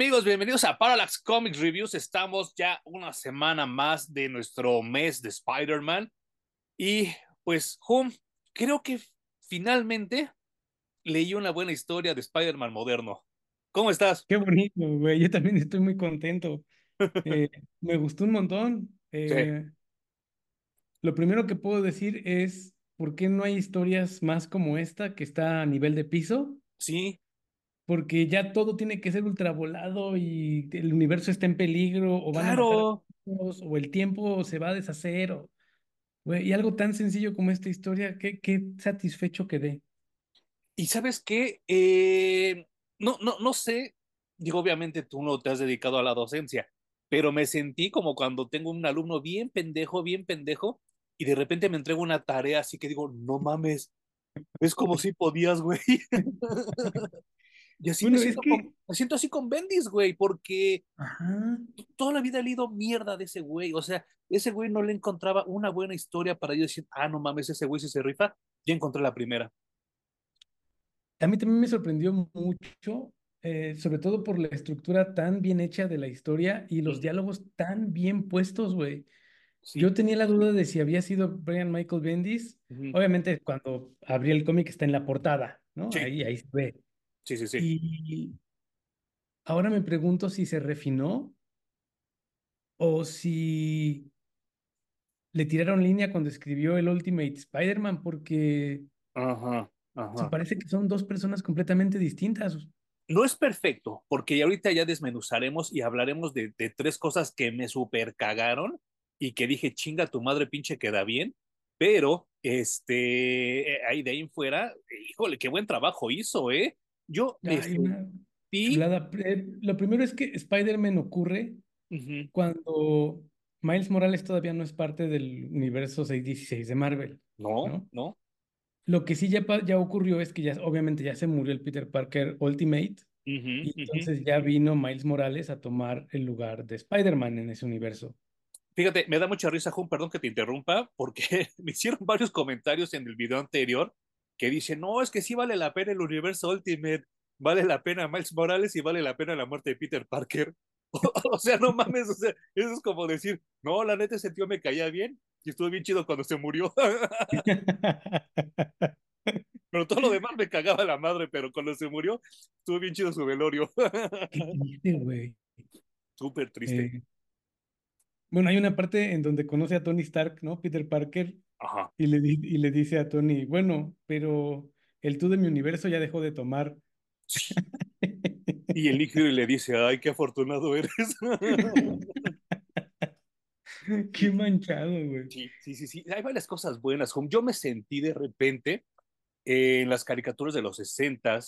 Amigos, bienvenidos a Parallax Comics Reviews. Estamos ya una semana más de nuestro mes de Spider-Man. Y pues, Hum, creo que finalmente leí una buena historia de Spider-Man moderno. ¿Cómo estás? Qué bonito, güey. Yo también estoy muy contento. Eh, me gustó un montón. Sí, Eh, lo primero que puedo decir es, ¿por qué no hay historias más como esta que está a nivel de piso? sí, Porque ya todo tiene que ser ultravolado y el universo está en peligro o van a matar a claro. todos o el tiempo se va a deshacer. O, y algo tan sencillo como esta historia, qué, qué satisfecho quedé. Y sabes qué, Eh, no, no, no sé, digo, obviamente tú no te has dedicado a la docencia, pero me sentí como cuando tengo un alumno bien pendejo, bien pendejo, y de repente me entrego una tarea así que digo, no mames, es como si podías, güey. Y así me Bueno, es siento con, que, me siento así con Bendis, güey, porque ajá. toda la vida he leído mierda de ese güey. O sea, ese güey no le encontraba una buena historia para yo decir, ah, no mames, ese güey si se rifa, ya encontré la primera. A mí también me sorprendió mucho, eh, sobre todo por la estructura tan bien hecha de la historia y los diálogos tan bien puestos, güey. Sí. Yo tenía la duda de si había sido Brian Michael Bendis. ujú, Obviamente, cuando abrí el cómic está en la portada, ¿no? Sí, Ahí, ahí se ve. Sí, sí, sí. Y ahora me pregunto si se refinó o si le tiraron línea cuando escribió el Ultimate Spider-Man, porque Ajá, se parece que son dos personas completamente distintas. No es perfecto, porque ahorita ya desmenuzaremos y hablaremos de, de tres cosas que me super cagaron y que dije, chinga tu madre pinche queda bien, pero este, eh, ahí de ahí en fuera, híjole, qué buen trabajo hizo, ¿eh? Yo me sentí, chulada. Eh, Lo primero es que Spider-Man ocurre cuando Miles Morales todavía no es parte del universo 616 de Marvel, no, ¿no? no, Lo que sí ya, ya ocurrió es que ya, obviamente ya se murió el Peter Parker Ultimate y entonces ya vino Miles Morales a tomar el lugar de Spider-Man en ese universo. Fíjate, me da mucha risa, Jun, perdón que te interrumpa, porque me hicieron varios comentarios en el video anterior que dicen, no, es que sí vale la pena el universo Ultimate, vale la pena Miles Morales y vale la pena la muerte de Peter Parker. O, sea, no mames, o sea, eso es como decir, no, la neta ese tío me caía bien y estuvo bien chido cuando se murió, pero todo lo demás me cagaba la madre, pero cuando se murió estuvo bien chido su velorio. Qué triste, güey. Súper triste. Eh, bueno, hay una parte en donde conoce a Tony Stark, ¿no? Peter Parker, Ajá. y le, y le dice a Tony, bueno, pero el tú de mi universo ya dejó de tomar. Sí. Y el líquido le dice, ay, qué afortunado eres. Qué manchado, güey. Sí, sí, sí, sí. Hay varias cosas buenas. Yo me sentí de repente eh, en las caricaturas de los 60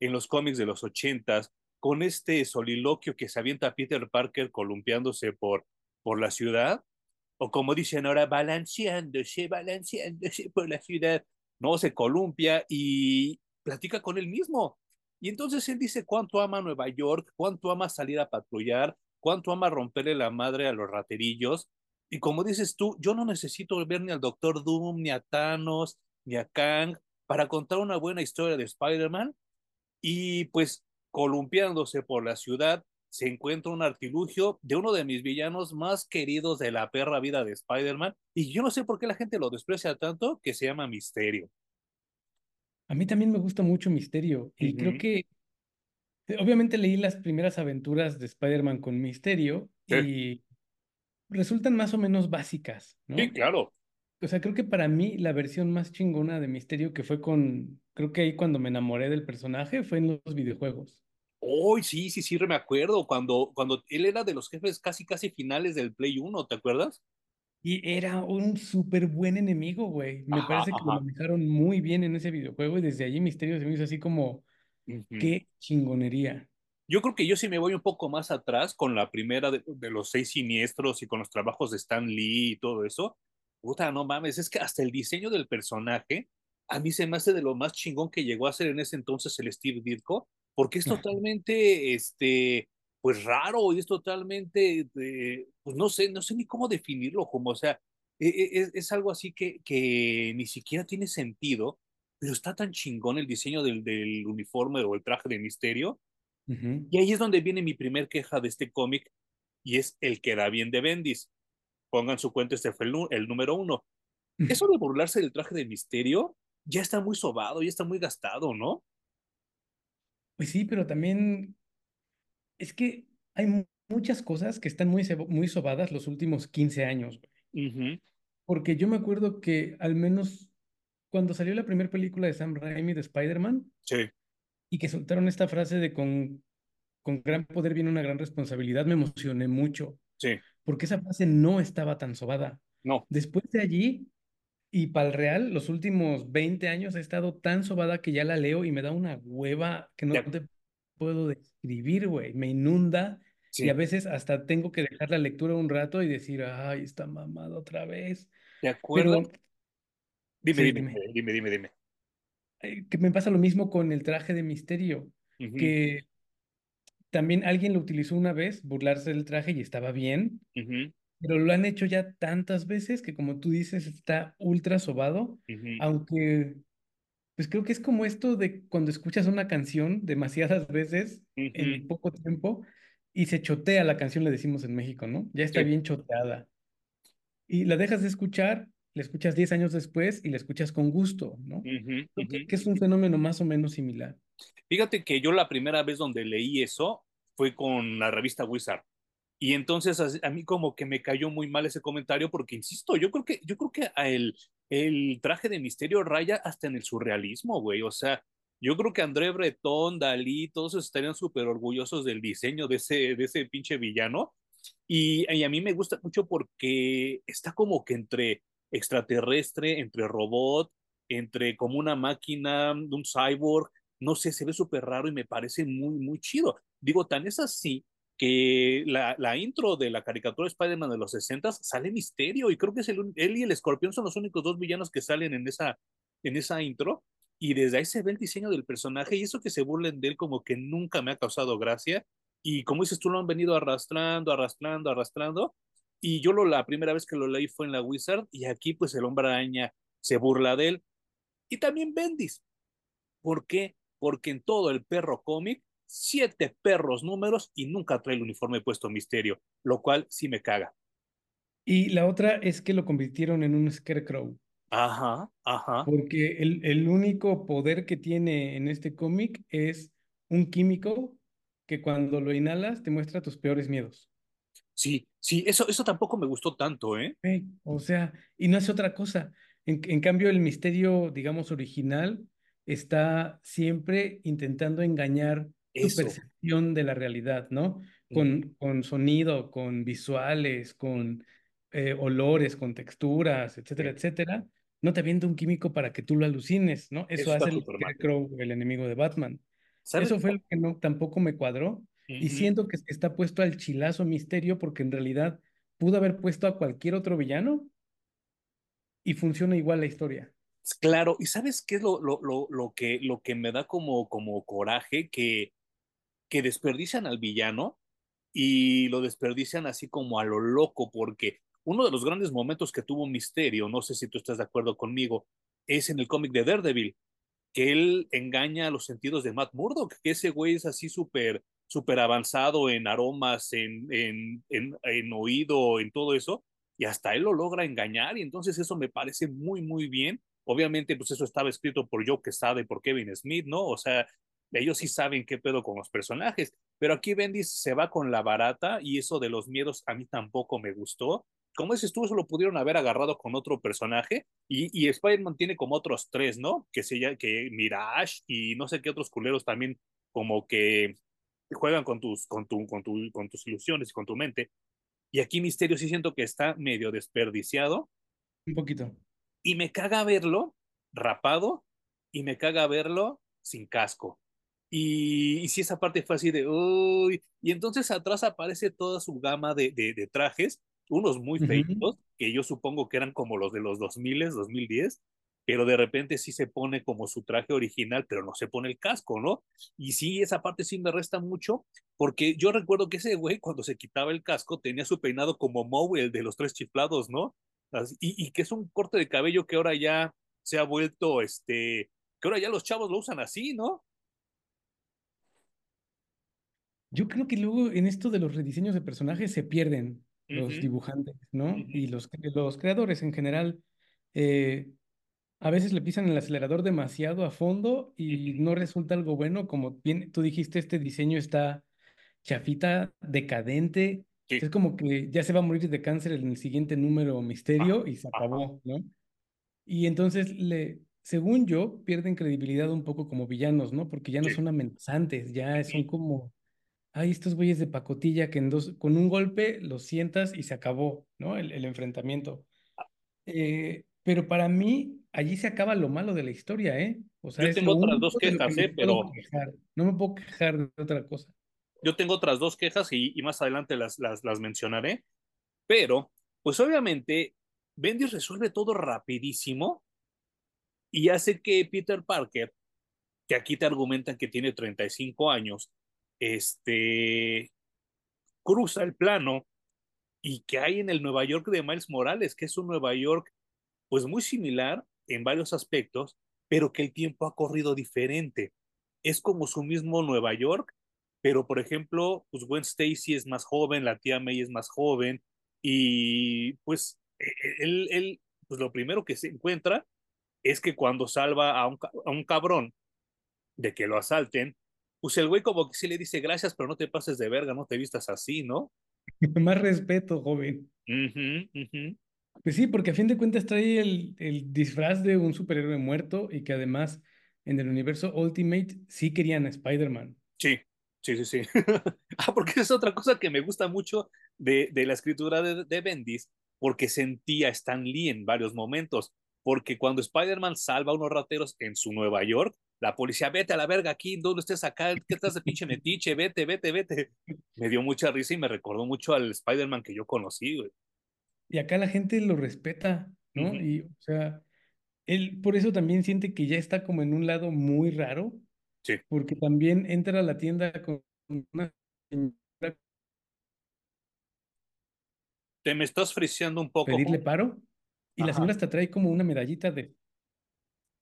en los cómics de los 80 con este soliloquio que se avienta Peter Parker columpiándose por, por la ciudad, o como dicen ahora, balanceándose, balanceándose por la ciudad. No, se columpia y platica con él mismo. Y entonces él dice cuánto ama Nueva York, cuánto ama salir a patrullar, cuánto ama romperle la madre a los raterillos. Y como dices tú, yo no necesito ver ni al Doctor Doom, ni a Thanos, ni a Kang para contar una buena historia de Spider-Man. Y pues columpiándose por la ciudad, se encuentra un artilugio de uno de mis villanos más queridos de la perra vida de Spider-Man. Y yo no sé por qué la gente lo desprecia tanto, que se llama Misterio. A mí también me gusta mucho Misterio y creo que obviamente leí las primeras aventuras de Spider-Man con Misterio Sí, y resultan más o menos básicas, sí, ¿no? claro. O sea, creo que para mí la versión más chingona de Misterio que fue con, creo que ahí cuando me enamoré del personaje fue en los videojuegos. Hoy sí, sí, sí, me acuerdo cuando, cuando él era de los jefes casi, casi finales del Play Uno, ¿te acuerdas? Y era un súper buen enemigo, güey. Me Ajá, parece que lo manejaron muy bien en ese videojuego y desde allí Misterio se me hizo así como, qué chingonería. Yo creo que yo sí me voy un poco más atrás con la primera de, de los seis siniestros y con los trabajos de Stan Lee y todo eso. Puta, no mames, es que hasta el diseño del personaje a mí se me hace de lo más chingón que llegó a ser en ese entonces el Steve Ditko, porque es totalmente, este, pues raro y es totalmente, eh, pues no sé, no sé ni cómo definirlo, como, o sea, e- e- es, es algo así que, que ni siquiera tiene sentido, pero está tan chingón el diseño del, del uniforme o el traje de misterio. Y ahí es donde viene mi primer queja de este cómic y es el que da bien de Bendis. Pongan su cuenta, este fue el número uno. Eso de burlarse del traje de misterio ya está muy sobado, ya está muy gastado, ¿no? Pues sí, pero también es que hay mu- muchas cosas que están muy, muy sobadas los últimos 15 años, güey. Ujú, Porque yo me acuerdo que al menos cuando salió la primera película de Sam Raimi de Spider-Man Sí, y que soltaron esta frase de con, con gran poder viene una gran responsabilidad, me emocioné mucho, sí, porque esa frase no estaba tan sobada. no, Después de allí y para el real, los últimos 20 años ha estado tan sobada que ya la leo y me da una hueva que no de, te puedo describir, güey. Me inunda y a sí, veces hasta tengo que dejar la lectura un rato y decir, ay, está mamada otra vez. ¿te acuerdas? Pero, Dime, sí, dime, dime, dime, dime, dime. eh, que me pasa lo mismo con el traje de misterio, Ujú, que también alguien lo utilizó una vez, burlarse del traje y estaba bien, ujú, pero lo han hecho ya tantas veces que como tú dices, está ultra sobado, aunque Pues creo que es como esto de cuando escuchas una canción demasiadas veces en poco tiempo y se chotea la canción, le decimos en México, ¿no? Ya está sí, bien choteada. Y la dejas de escuchar, la escuchas 10 años después y la escuchas con gusto, ¿no? ujú, que, que es un fenómeno más o menos similar. Fíjate que yo la primera vez donde leí eso fue con la revista Wizard. Y entonces a, a mí como que me cayó muy mal ese comentario porque, insisto, yo creo que, yo creo que a el, el traje de misterio raya hasta en el surrealismo, güey. O sea, yo creo que André Breton, Dalí, todos estarían súper orgullosos del diseño de ese, de ese pinche villano. Y, y a mí me gusta mucho porque está como que entre extraterrestre, entre robot, entre como una máquina, un cyborg, no sé, se ve súper raro y me parece muy, muy chido. Digo, tan es así que la, la intro de la caricatura de Spider-Man de los 60 sale Misterio y creo que es el, él y el Escorpión son los únicos dos villanos que salen en esa, en esa intro y desde ahí se ve el diseño del personaje y eso que se burlen de él como que nunca me ha causado gracia y como dices tú lo han venido arrastrando, arrastrando, arrastrando y yo lo, la primera vez que lo leí fue en la Wizard y aquí pues el hombre araña se burla de él y también Bendis. ¿Por qué? Porque en todo el perro cómic siete perros números y nunca trae el uniforme puesto misterio, lo cual sí me caga. Y la otra es que lo convirtieron en un scarecrow, Ajá, ajá. porque el, el único poder que tiene en este cómic es un químico que cuando lo inhalas te muestra tus peores miedos. Sí, sí, eso, eso tampoco me gustó tanto, ¿eh? O sea, y no hace otra cosa. En, en cambio, el misterio, digamos, original está siempre intentando engañar tu Eso. percepción de la realidad, ¿no? Con, con sonido, con visuales, con eh, olores, con texturas, etcétera, sí. etcétera. No te avienta un químico para que tú lo alucines, ¿no? Eso hace el. Scarecrow, el enemigo de Batman. ¿Sabes? Eso fue lo que no, tampoco me cuadró. Y Ujú. siento que está puesto al chilazo misterio porque en realidad pudo haber puesto a cualquier otro villano y funciona igual la historia. Claro, y ¿sabes qué es lo, lo, lo, lo que, lo que me da como, como coraje? Que, que desperdician al villano y lo desperdician así como a lo loco, porque uno de los grandes momentos que tuvo Misterio, no sé si tú estás de acuerdo conmigo, es en el cómic de Daredevil, que él engaña a los sentidos de Matt Murdock, que ese güey es así súper súper avanzado en aromas, en, en, en, en oído, en todo eso, y hasta él lo logra engañar, y entonces eso me parece muy, muy bien. Obviamente, pues eso estaba escrito por Joe Quesada y por Kevin Smith, ¿no? O sea, ellos sí saben qué pedo con los personajes, pero aquí Bendis se va con la barata y eso de los miedos a mí tampoco me gustó. Como dices tú, eso lo pudieron haber agarrado con otro personaje y, y Spider-Man tiene como otros tres, ¿no? Que se que Mirage y no sé qué otros culeros también como que juegan con tus, con, tu, con, tu, con tus ilusiones y con tu mente. Y aquí Misterio sí siento que está medio desperdiciado Un poquito. y me caga verlo rapado y me caga verlo sin casco. Y, y si esa parte fue así de, uy, y entonces atrás aparece toda su gama de, de, de trajes, unos muy feitos, que yo supongo que eran como los de los 2000, 2010, pero de repente sí se pone como su traje original, pero no se pone el casco, ¿no? Y sí, esa parte sí me resta mucho, porque yo recuerdo que ese güey cuando se quitaba el casco tenía su peinado como Moe, el de los tres chiflados, ¿no? Y, y que es un corte de cabello que ahora ya se ha vuelto, este, que ahora ya los chavos lo usan así, ¿no? Yo creo que luego en esto de los rediseños de personajes se pierden los Ujú, dibujantes, ¿no? ujú, Y los, los creadores en general. eh, a veces le pisan el acelerador demasiado a fondo y ujú. no resulta algo bueno. Como bien tú dijiste, este diseño está chafita, decadente. Sí, Es como que ya se va a morir de cáncer en el siguiente número misterio y se acabó, ¿no? Y entonces, le, según yo, pierden credibilidad un poco como villanos, ¿no? Porque ya no sí, son amenazantes, ya son como, ay, estos güeyes de pacotilla que en dos, con un golpe los sientas y se acabó, ¿no? El, el enfrentamiento. Eh, pero para mí, allí se acaba lo malo de la historia, ¿eh? O sea, Yo tengo otras dos que quejas, me ¿eh? Pero quejar. No me puedo quejar de otra cosa. yo tengo otras dos quejas y, y más adelante las, las, las mencionaré. Pero, pues obviamente, Bendis resuelve todo rapidísimo y hace que Peter Parker, que aquí te argumentan que tiene 35 años, este, cruza el plano y que hay en el Nueva York de Miles Morales, que es un Nueva York pues muy similar en varios aspectos, pero que el tiempo ha corrido diferente. Es como su mismo Nueva York, pero por ejemplo, pues Gwen Stacy es más joven, la tía May es más joven, y pues e, e, él, él pues lo primero que se encuentra es que cuando salva a un, a un cabrón de que lo asalten, pues el güey como que sí le dice gracias, pero no te pases de verga, no te vistas así, ¿no? Más respeto, joven. Uh -huh, uh -huh. Pues sí, porque a fin de cuentas trae el, el disfraz de un superhéroe muerto y que además en el universo Ultimate sí querían a Spider-Man. Sí, sí, sí, sí. ah, porque es otra cosa que me gusta mucho de, de la escritura de, de, Bendis, porque sentía a Stan Lee en varios momentos. Porque cuando Spider-Man salva a unos rateros en su Nueva York, la policía, vete a la verga aquí, ¿dónde estés acá? ¿Qué estás de pinche metiche? Vete, vete, vete. Me dio mucha risa y me recordó mucho al Spider-Man que yo conocí, güey. Y acá la gente lo respeta, Uh ¿no? -huh. Y, o sea, él por eso también siente que ya está como en un lado muy raro, Sí. porque también entra a la tienda con una señora Te me estás friseando un poco, pedirle paro y la Ajá, señora hasta trae como una medallita de,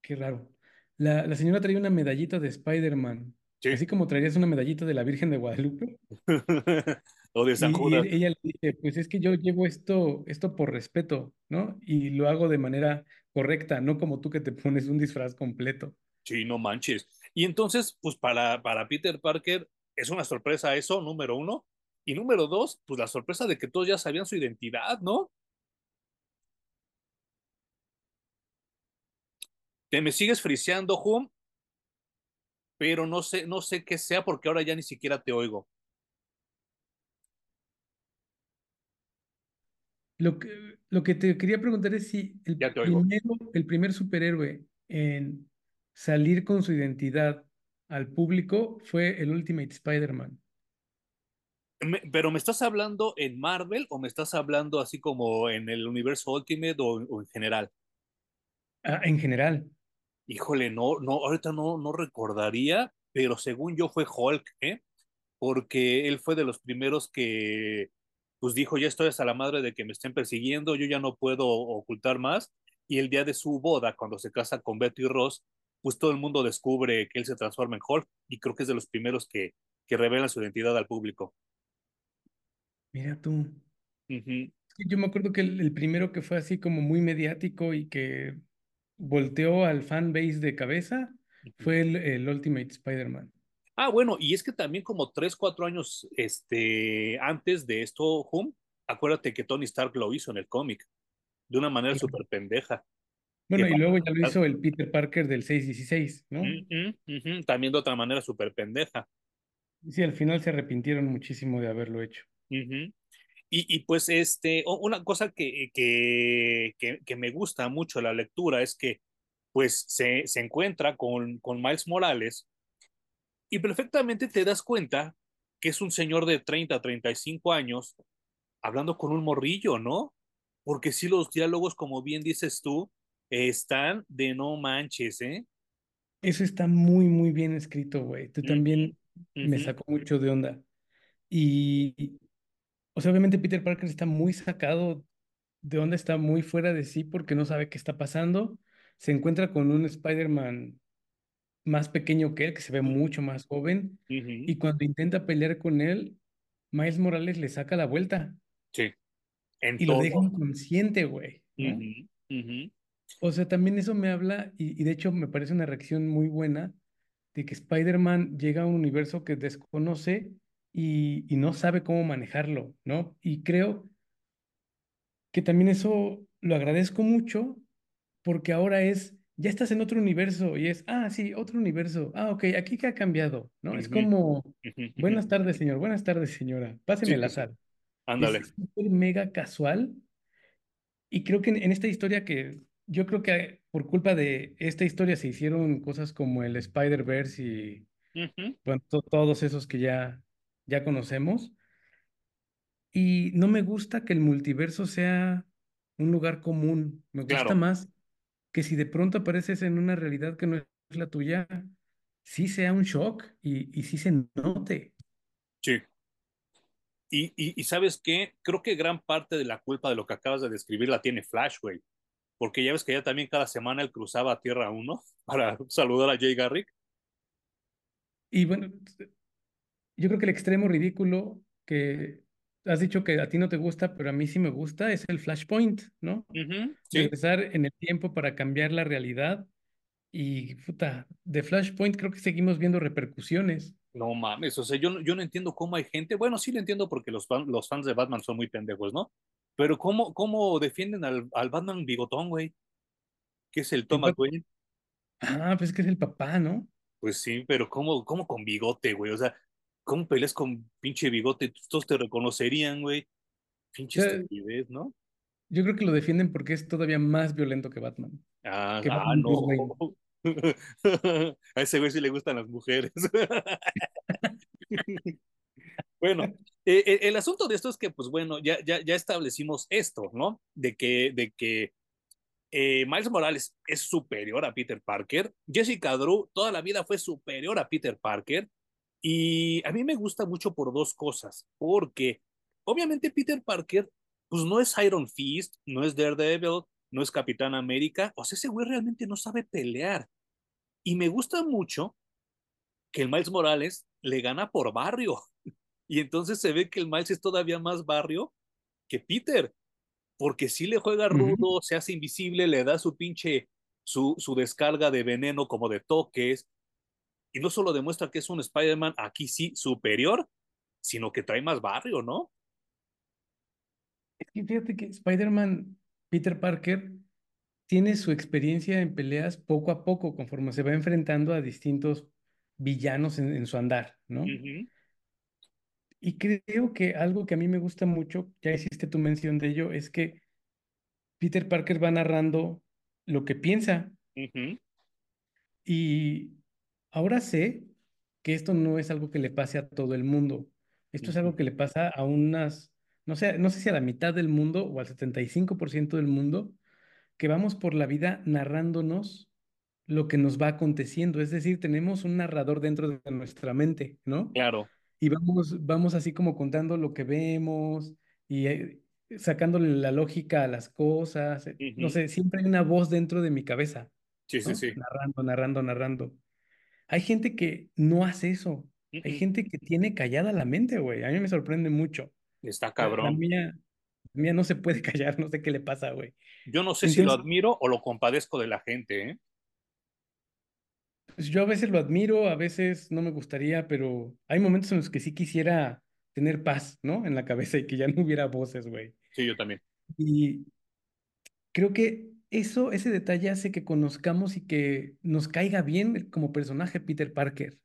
qué raro, la, la señora trae una medallita de Spider-Man, sí. así como traerías una medallita de la Virgen de Guadalupe. o de San Y, y Judas. él- ella le dice, pues es que yo llevo esto, esto por respeto, ¿no? Y lo hago de manera correcta, no como tú que te pones un disfraz completo. Sí, no manches. Y entonces, pues para, para Peter Parker es una sorpresa eso, número uno. Y número dos, pues la sorpresa de que todos ya sabían su identidad, ¿no? Te me sigues friseando, Hum, pero no sé, no sé qué sea porque ahora ya ni siquiera te oigo. Lo que, lo que te quería preguntar es si el Ya te oigo. primero, el primer superhéroe en salir con su identidad al público fue el Ultimate Spider-Man. Me- pero ¿me estás hablando en Marvel o me estás hablando así como en el universo Ultimate o, o en general? Ah, en general. Híjole, no, no, ahorita no, no recordaría, pero según yo fue Hulk, ¿eh? porque él fue de los primeros que pues dijo, ya estoy hasta la madre de que me estén persiguiendo, yo ya no puedo ocultar más. Y el día de su boda, cuando se casa con Betty Ross, pues todo el mundo descubre que él se transforma en Hulk y creo que es de los primeros que, que revelan su identidad al público. Mira tú. Uh -huh, Yo me acuerdo que el, el primero que fue así como muy mediático y que volteó al fan base de cabeza fue el, el Ultimate Spider-Man. Ah, bueno, y es que también como tres, cuatro años este, antes de esto, Hum, acuérdate que Tony Stark lo hizo en el cómic de una manera súper pendeja. Bueno, y luego ya lo hizo el Peter Parker del 616, ¿no? Uh -huh, uh -huh. También de otra manera súper pendeja. Sí, al final se arrepintieron muchísimo de haberlo hecho. Uh -huh. Y, y, pues este, una cosa que, que, que, que, me gusta mucho la lectura es que pues se, se encuentra con, con Miles Morales y perfectamente te das cuenta que es un señor de 30, 35 años hablando con un morrillo, ¿no? Porque si sí, los diálogos, como bien dices tú, están de no manches, ¿eh? Eso está muy, muy bien escrito, güey. Tú también me sacó mucho de onda. Y, o sea, obviamente Peter Parker está muy sacado de onda, está muy fuera de sí porque no sabe qué está pasando. Se encuentra con un Spider-Man más pequeño que él, que se ve mucho más joven, y cuando intenta pelear con él, Miles Morales le saca la vuelta. Sí, en y lo deja inconsciente, güey, O sea, también eso me habla, y, y de hecho me parece una reacción muy buena, de que Spider-Man llega a un universo que desconoce y, y no sabe cómo manejarlo, ¿no? Y creo que también eso lo agradezco mucho porque ahora es, ya estás en otro universo y es, ah, sí, otro universo, ah, ok, aquí qué ha cambiado, ¿no? Es ujú, como, ujú, ujú. buenas tardes, señor, buenas tardes, señora, Sí, páseme sí, la sal. Es Ándale. súper mega casual y creo que en, en esta historia que yo creo que por culpa de esta historia se hicieron cosas como el Spider-Verse y Ujú, bueno, to- todos esos que ya, ya conocemos. Y no me gusta que el multiverso sea un lugar común. Me gusta Claro, más que si de pronto apareces en una realidad que no es la tuya, sí sea un shock y, y sí se note. sí. Y, y, y ¿sabes qué? Creo que gran parte de la culpa de lo que acabas de describir la tiene Flash, güey. Porque ya ves que ya también cada semana él cruzaba a Tierra uno para saludar a Jay Garrick. Y bueno, yo creo que el extremo ridículo que has dicho que a ti no te gusta, pero a mí sí me gusta, es el Flashpoint, ¿no? Ujú, sí. Regresar en el tiempo para cambiar la realidad. Y puta, de Flashpoint creo que seguimos viendo repercusiones. No mames, o sea, yo, yo no entiendo cómo hay gente, bueno, sí lo entiendo porque los, fan- los fans de Batman son muy pendejos, ¿no? Pero cómo, cómo defienden al, al Batman bigotón, güey, que es el Thomas Wayne. Ah, pues es que es el papá, ¿no? Pues sí, pero cómo, cómo con bigote, güey, o sea, ¿cómo peleas con pinche bigote? Todos te reconocerían, güey. Pinche sea, estupidez, ¿no? yo creo que lo defienden porque es todavía más violento que Batman. Ah, Que ah, no. A ese güey sí le gustan las mujeres. Bueno, eh, eh, el asunto de esto es que, pues bueno, ya, ya, ya establecimos esto, ¿no? De que, de que eh, Miles Morales es superior a Peter Parker. Jessica Drew toda la vida fue superior a Peter Parker. Y a mí me gusta mucho por dos cosas. Porque, obviamente, Peter Parker, pues no es Iron Fist, no es Daredevil, no es Capitán América. O sea, ese güey realmente no sabe pelear. Y me gusta mucho que el Miles Morales le gana por barrio. Y entonces se ve que el Miles es todavía más barrio que Peter, porque si le juega rudo, se hace invisible, le da su pinche, su, su descarga de veneno como de toques, y no solo demuestra que es un Spider-Man aquí sí superior, sino que trae más barrio, ¿no? Es que fíjate que Spider-Man, Peter Parker, tiene su experiencia en peleas poco a poco, conforme se va enfrentando a distintos villanos en, en su andar, ¿no? Ujú, Y creo que algo que a mí me gusta mucho, ya hiciste tu mención de ello, es que Peter Parker va narrando lo que piensa y ahora sé que esto no es algo que le pase a todo el mundo. Esto es algo que le pasa a unas, no sé, no sé si a la mitad del mundo o al 75% del mundo, que vamos por la vida narrándonos lo que nos va aconteciendo. Es decir, tenemos un narrador dentro de nuestra mente, ¿no? Claro. Y vamos, vamos así como contando lo que vemos y eh, sacándole la lógica a las cosas. No sé, siempre hay una voz dentro de mi cabeza, Sí, sí, sí. Narrando, narrando, narrando. Hay gente que no hace eso. Hay gente que tiene callada la mente, güey. A mí me sorprende mucho. Está La, la cabrón. mía, la mía no se puede callar, no sé qué le pasa, güey. Yo no sé si lo admiro o lo compadezco de la gente, ¿eh? pues yo a veces lo admiro, a veces no me gustaría, pero hay momentos en los que sí quisiera tener paz, ¿no? En la cabeza y que ya no hubiera voces, güey. Sí, yo también. Y creo que eso, ese detalle hace que conozcamos y que nos caiga bien como personaje Peter Parker.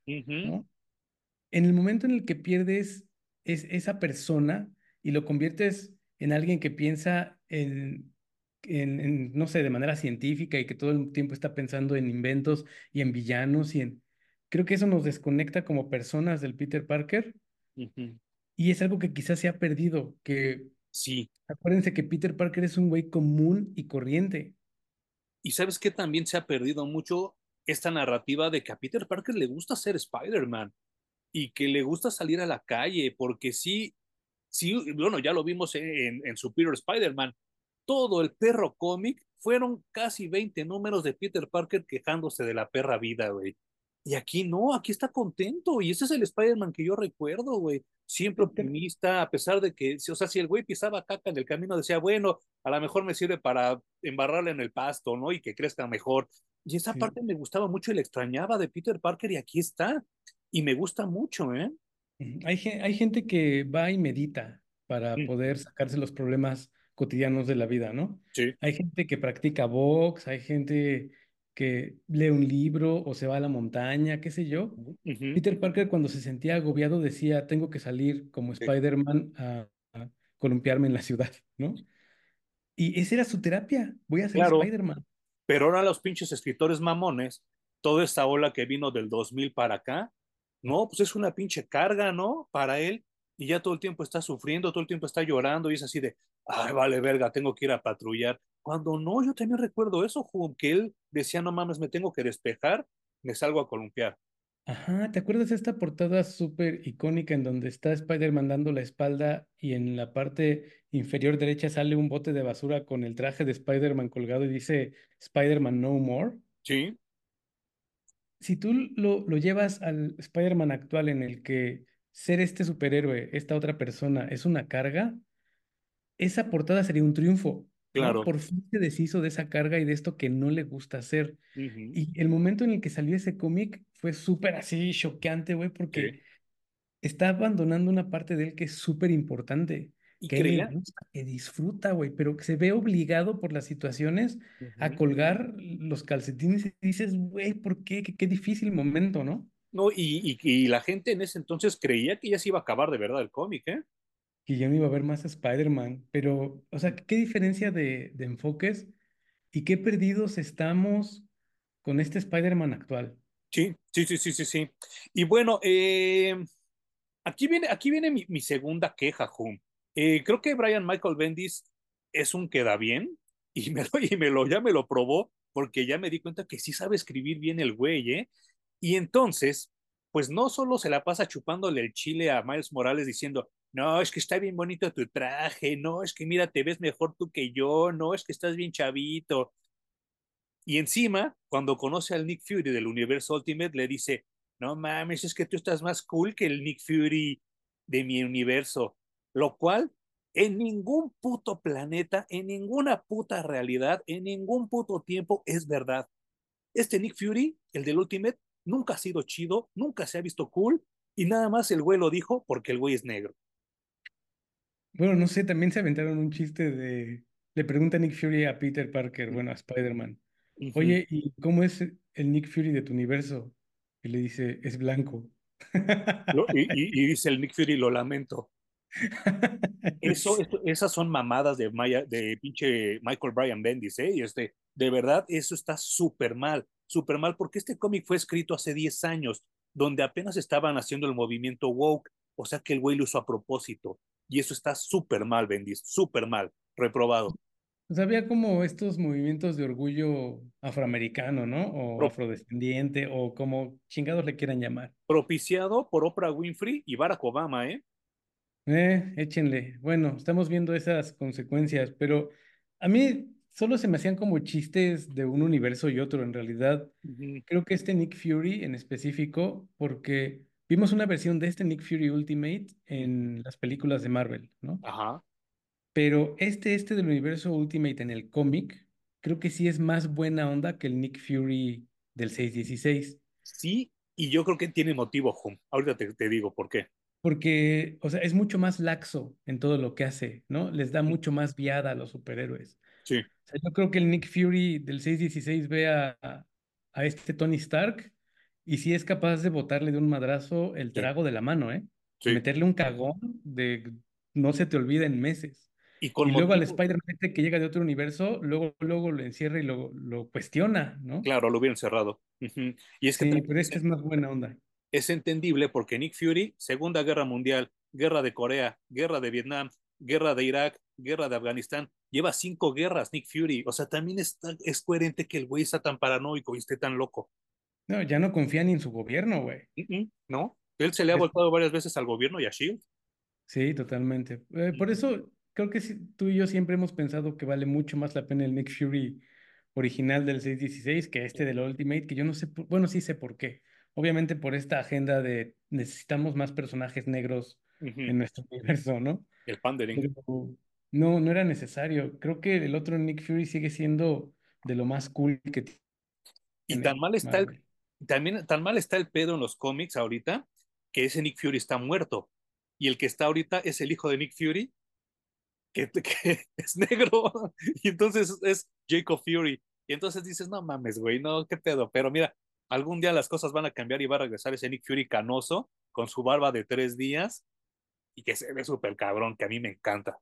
En el momento en el que pierdes es, esa persona y lo conviertes en alguien que piensa en, en, en, no sé, de manera científica y que todo el tiempo está pensando en inventos y en villanos y en... Creo que eso nos desconecta como personas del Peter Parker y es algo que quizás se ha perdido, que Sí, acuérdense que Peter Parker es un güey común y corriente. Y sabes que también se ha perdido mucho esta narrativa de que a Peter Parker le gusta ser Spider-Man y que le gusta salir a la calle, porque sí, sí, bueno, ya lo vimos en, en Superior Spider-Man, todo el perro cómic fueron casi 20 números de Peter Parker quejándose de la perra vida, güey. Y aquí no, aquí está contento. Y ese es el Spider-Man que yo recuerdo, güey. Siempre optimista, a pesar de que, o sea, si el güey pisaba caca en el camino, decía, bueno, a lo mejor me sirve para embarrarle en el pasto, ¿no? Y que crezca mejor. Y esa sí. parte me gustaba mucho y le extrañaba de Peter Parker y aquí está. Y me gusta mucho, ¿eh? Hay, hay gente que va y medita para poder Ujú. sacarse los problemas cotidianos de la vida, ¿no? Sí. Hay gente que practica box, hay gente que lee un libro o se va a la montaña, qué sé yo. Peter Parker cuando se sentía agobiado decía, tengo que salir como. Spider-Man a, a columpiarme en la ciudad, ¿no? Y esa era su terapia, voy a ser Claro, Spider-Man. pero ahora los pinches escritores mamones, toda esta ola que vino del 2000 para acá, no, pues es una pinche carga, ¿no? Para él, y ya todo el tiempo está sufriendo, todo el tiempo está llorando, y es así de, ay, vale, verga, tengo que ir a patrullar. Cuando no, yo también recuerdo eso, que él decía, no mames, me tengo que despejar, me salgo a columpiar. Ajá, ¿te acuerdas de esta portada súper icónica en donde está Spider-Man dando la espalda y en la parte inferior derecha sale un bote de basura con el traje de Spider-Man colgado y dice Spider-Man No More? Sí, Si tú lo, lo llevas al Spider-Man actual en el que ser este superhéroe, esta otra persona, es una carga, esa portada sería un triunfo, ¿no? claro. Por fin se deshizo de esa carga y de esto que no le gusta hacer. Y el momento en el que salió ese cómic fue súper así choqueante, güey, sí. porque está abandonando una parte de él que es súper importante, Y que le gusta, que disfruta, güey, pero que se ve obligado por las situaciones a colgar los calcetines y dices, güey, ¿por qué? Qué, qué difícil momento, ¿no? No, y, y, y la gente en ese entonces creía que ya se iba a acabar de verdad el cómic, ¿eh? Que ya no iba a haber más Spider-Man, pero, o sea, qué diferencia de, de enfoques y qué perdidos estamos con este Spider-Man actual. Sí, sí, sí, sí, sí, sí. Y bueno, eh, aquí viene, aquí viene mi, mi segunda queja, Hum. Eh, creo que Brian Michael Bendis es un queda bien y me lo, y me lo, ya me lo probó porque ya me di cuenta que sí sabe escribir bien el güey, ¿eh? Y entonces, pues no solo se la pasa chupándole el chile a Miles Morales diciendo, no, es que está bien bonito tu traje, no, es que mira, te ves mejor tú que yo, no, es que estás bien chavito. Y encima, cuando conoce al Nick Fury del universo Ultimate, le dice, no mames, es que tú estás más cool que el Nick Fury de mi universo. Lo cual, en ningún puto planeta, en ninguna puta realidad, en ningún puto tiempo es verdad. Este Nick Fury, el del Ultimate, nunca ha sido chido, nunca se ha visto cool, y nada más el güey lo dijo porque el güey es negro. Bueno, no sé, también se aventaron un chiste de, le pregunta Nick Fury a Peter Parker, bueno, a Spider-Man, Uh -huh. oye, ¿y cómo es el Nick Fury de tu universo? Y le dice, es blanco. Y, y, y, dice el Nick Fury, lo lamento. Eso, esto, esas son mamadas de, Maya, de pinche Michael Bryan Bendis, ¿eh? Y este, de verdad, eso está súper mal, súper mal, porque este cómic fue escrito hace 10 años, donde apenas estaban haciendo el movimiento woke, o sea que el güey lo hizo a propósito, y eso está súper mal, Bendis, súper mal, reprobado. Pues había como estos movimientos de orgullo afroamericano, ¿no? O Pro, afrodescendiente, o como chingados le quieran llamar. propiciado por Oprah Winfrey y Barack Obama, ¿eh? Eh, échenle. Bueno, estamos viendo esas consecuencias, pero a mí solo se me hacían como chistes de un universo y otro. En realidad, Uh -huh. creo que este Nick Fury en específico, porque vimos una versión de este Nick Fury Ultimate en las películas de Marvel, ¿no? Ajá. Pero este, este del universo Ultimate en el cómic, creo que sí es más buena onda que el Nick Fury del 616. Sí, y yo creo que tiene motivo, Hum. Ahorita te, te digo por qué. Porque, o sea, es mucho más laxo en todo lo que hace, ¿no? Les da mucho más viada a los superhéroes. Sí. O sea, yo creo que el Nick Fury del 616 ve a, a este Tony Stark y sí es capaz de botarle de un madrazo el Sí. trago de la mano, ¿eh? Sí. Meterle un cagón de no se te olvida en meses. Y con Y luego al Spider-Man este que llega de otro universo, luego, luego lo encierra y lo, lo cuestiona, ¿no? claro, lo hubieran cerrado. Uh -huh. Y es que también pero es, este es más buena onda. es entendible porque Nick Fury, Segunda Guerra Mundial, Guerra de Corea, Guerra de Vietnam, Guerra de Irak, Guerra de Afganistán, lleva cinco guerras Nick Fury. O sea, también está, es coherente que el güey está tan paranoico y esté tan loco. No, ya no confía ni en su gobierno, güey. Uh -uh, ¿No? Él se le ha voltado varias veces al gobierno y a Shield. Sí, totalmente. Eh, por eso creo que tú y yo siempre hemos pensado que vale mucho más la pena el Nick Fury original del 616 que este del Ultimate, que yo no sé, bueno, sí sé por qué. obviamente por esta agenda de necesitamos más personajes negros en nuestro universo, ¿no? El pandering. Pero no, no era necesario. Creo que el otro Nick Fury sigue siendo de lo más cool que Y tan tiene mal está el, también, tan mal está el pedo en los cómics ahorita, que ese Nick Fury está muerto. Y el que está ahorita es el hijo de Nick Fury, que, que es negro. Y entonces es Jacob Fury. Y entonces dices, no mames, güey, no, qué pedo. Pero mira, algún día las cosas van a cambiar y va a regresar ese Nick Fury canoso, con su barba de tres días, y que se ve súper cabrón, que a mí me encanta.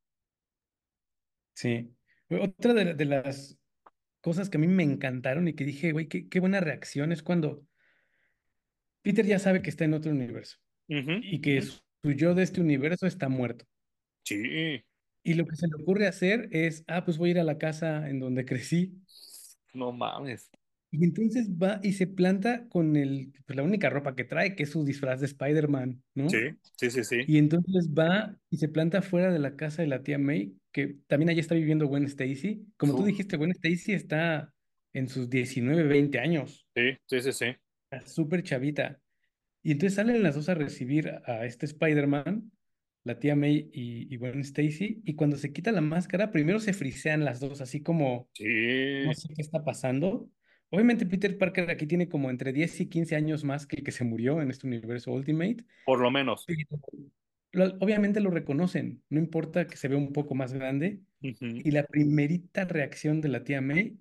Sí. Otra de, de las cosas que a mí me encantaron y que dije, güey, qué, qué buena reacción es cuando Peter ya sabe que está en otro universo y que su yo de este universo está muerto. Sí, Y lo que se le ocurre hacer es, ah, pues voy a ir a la casa en donde crecí. no mames. Y entonces va y se planta con el, pues la única ropa que trae, que es su disfraz de Spider-Man, Sí, ¿no? sí, sí, sí. Y entonces va y se planta fuera de la casa de la tía May, que también allí está viviendo Gwen Stacy. Como tú Uf, dijiste, Gwen Stacy está en sus 19 20 años, sí, sí, sí, sí. está súper chavita. Y entonces salen las dos a recibir a este Spider-Man, la tía May y, y Gwen Stacy, y cuando se quita la máscara, primero se frisean las dos, así como, no Sí, sé qué está pasando. Obviamente Peter Parker aquí tiene como entre 10 y 15 años más que el que se murió en este universo Ultimate, por lo menos. lo- obviamente lo reconocen, no importa que se vea un poco más grande, y la primerita reacción de la tía May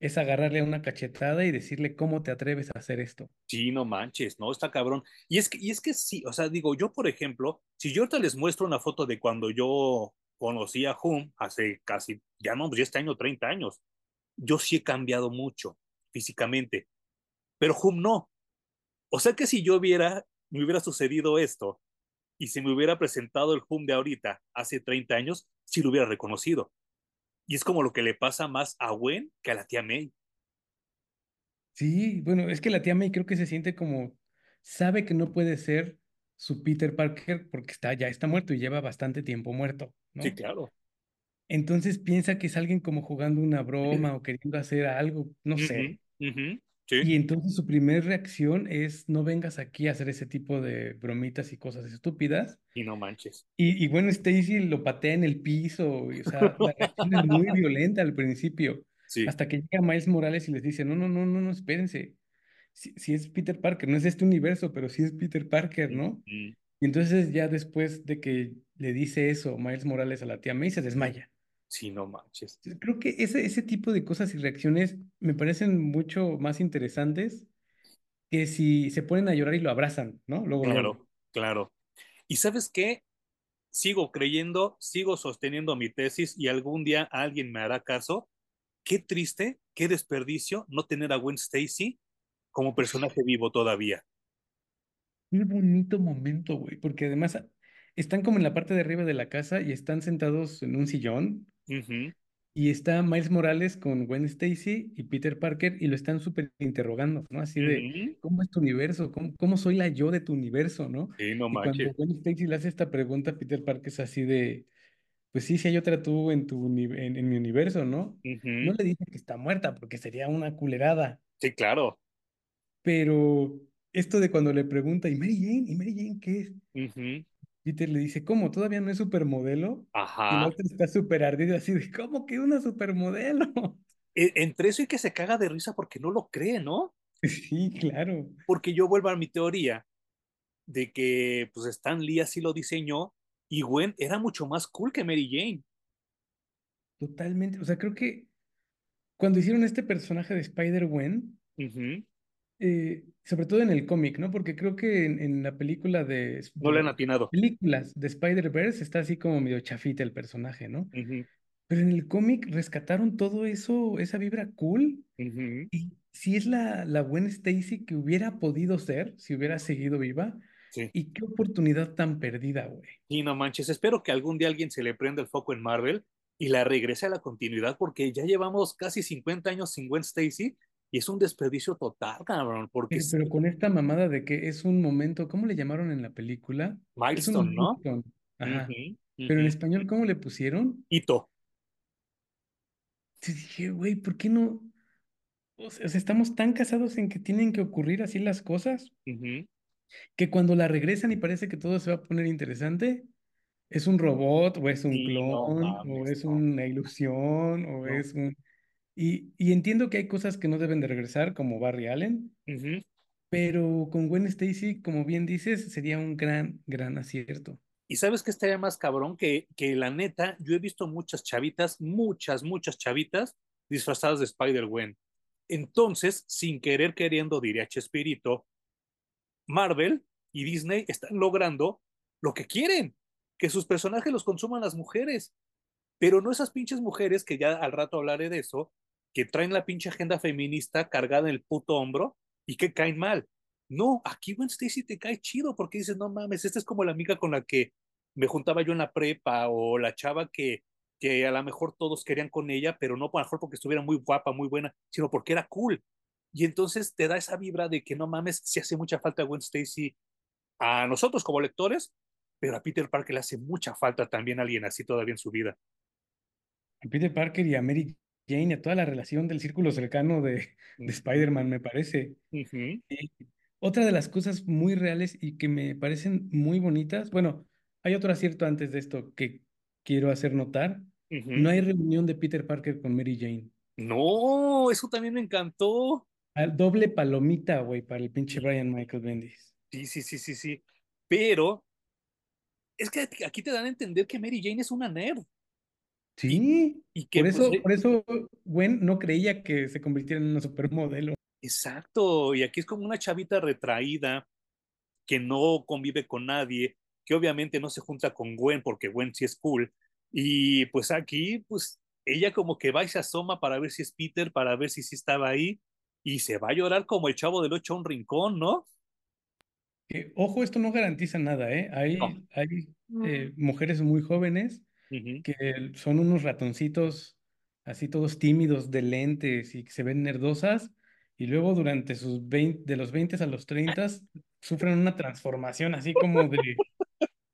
es agarrarle una cachetada y decirle, ¿cómo te atreves a hacer esto? Sí, no manches, no, está cabrón. Y es que, y es que sí, o sea, digo, yo, por ejemplo, si yo ahorita les muestro una foto de cuando yo conocí a Hum hace casi, ya no, pues ya este año 30 años, yo sí he cambiado mucho físicamente, pero Hum no. O sea que si yo hubiera, me hubiera sucedido esto y si me hubiera presentado el Hum de ahorita hace 30 años, sí lo hubiera reconocido. Y es como lo que le pasa más a Gwen que a la tía May. Sí, bueno, es que la tía May creo que se siente como, sabe que no puede ser su Peter Parker porque está, ya está muerto y lleva bastante tiempo muerto, Sí, ¿no? claro. Entonces piensa que es alguien como jugando una broma o queriendo hacer algo, no sé. sí, Y entonces su primera reacción es, no vengas aquí a hacer ese tipo de bromitas y cosas estúpidas. y no manches. Y, y bueno, Stacy lo patea en el piso, y, o sea, la reacción es muy violenta al principio, Sí. hasta que llega Miles Morales y les dice, no, no, no, no, no, espérense. Si, si es Peter Parker, no es este universo, pero sí es Peter Parker, ¿no? Y entonces ya después de que le dice eso Miles Morales a la tía May, se desmaya. Sí, no manches. Creo que ese, ese tipo de cosas y reacciones me parecen mucho más interesantes que si se ponen a llorar y lo abrazan, ¿no? Luego, luego. Claro, claro. ¿Y sabes qué? Sigo creyendo, sigo sosteniendo mi tesis y algún día alguien me hará caso. Qué triste, qué desperdicio no tener a Gwen Stacy como personaje vivo todavía. Qué bonito momento, güey, porque además están como en la parte de arriba de la casa y están sentados en un sillón Y está Miles Morales con Gwen Stacy y Peter Parker y lo están súper interrogando, ¿no? Así de. ¿cómo es tu universo? ¿Cómo, cómo soy la yo de tu universo, ¿no? Sí, no Y cuando manches. Gwen Stacy le hace esta pregunta a Peter Parker es así de, pues sí, si hay otra tú en tu en, en mi universo, ¿no? No le dice que está muerta porque sería una culerada, Sí, claro. pero esto de cuando le pregunta, ¿y Mary Jane? ¿Y Mary Jane qué es? Ujú. Peter le dice, ¿cómo? ¿Todavía no es supermodelo? Y Ajá. otra está súper ardida así de, ¿cómo que una supermodelo? E- entre eso y que se caga de risa porque no lo cree, ¿no? Sí, claro, Porque yo vuelvo a mi teoría de que pues Stan Lee así lo diseñó y Gwen era mucho más cool que Mary Jane. totalmente. O sea, creo que cuando hicieron este personaje de Spider-Gwen, Ujú. Eh, sobre todo en el cómic, ¿no? Porque creo que en, en la película de, No le han atinado. películas de Spider-Verse está así como medio chafita el personaje, ¿no? Pero en el cómic rescataron todo eso, esa vibra cool. Y si es la, la Gwen Stacy que hubiera podido ser, si hubiera seguido viva, Sí. y qué oportunidad tan perdida, güey. Y no manches, espero que algún día alguien se le prenda el foco en Marvel y la regrese a la continuidad porque ya llevamos casi 50 años sin Gwen Stacy y es un desperdicio total, cabrón, porque Pero, con esta mamada de que es un momento, ¿cómo le llamaron en la película? Milestone, ¿no? milestone. Ajá. Pero en español, ¿cómo le pusieron? Hito. Sí, dije, güey, ¿por qué no? O sea, estamos tan casados en que tienen que ocurrir así las cosas, que cuando la regresan y parece que todo se va a poner interesante, es un robot, o es un Sí, no clon, o es no, una ilusión, o no. es un... Y, y entiendo que hay cosas que no deben de regresar, como Barry Allen, pero con Gwen Stacy, como bien dices, sería un gran, gran acierto. Y sabes que estaría más cabrón que, que la neta, yo he visto muchas chavitas, muchas, muchas chavitas disfrazadas de Spider-Gwen. Entonces, sin querer queriendo, diría Chespirito, Marvel y Disney están logrando lo que quieren, que sus personajes los consuman las mujeres, pero no esas pinches mujeres que ya al rato hablaré de eso, que traen la pinche agenda feminista cargada en el puto hombro y que caen mal. No, aquí Gwen Stacy te cae chido porque dices, no mames, esta es como la amiga con la que me juntaba yo en la prepa o la chava que, que a lo mejor todos querían con ella, pero no a lo mejor porque estuviera muy guapa, muy buena, sino porque era cool. Y entonces te da esa vibra de que no mames, si hace mucha falta Gwen Stacy a nosotros como lectores, pero a Peter Parker le hace mucha falta también alguien así todavía en su vida. A Peter Parker y a Mary Jane, a toda la relación del círculo cercano de, Spider-Man, me parece. Y otra de las cosas muy reales y que me parecen muy bonitas, bueno, hay otro acierto antes de esto que quiero hacer notar. No hay reunión de Peter Parker con Mary Jane. No, eso también me encantó. Al doble palomita, güey, para el pinche Brian Michael Bendis. sí, sí, sí, sí, sí. Pero es que aquí te dan a entender que Mary Jane es una nerd y, Sí, y que por pues eso, eh, por eso Gwen no creía que se convirtiera en una supermodelo. exacto, y aquí es como una chavita retraída que no convive con nadie, que obviamente no se junta con Gwen porque Gwen sí es cool. Y pues aquí, pues ella como que va y se asoma para ver si es Peter, para ver si sí estaba ahí, y se va a llorar como el chavo del ocho a un rincón, ¿no? Que, ojo, esto no garantiza nada, ¿eh? No. Hay, hay eh, mujeres muy jóvenes Que son unos ratoncitos así todos tímidos de lentes y que se ven nerdosas y luego durante sus 20, de los 20 a los 30 sufren una transformación así como de,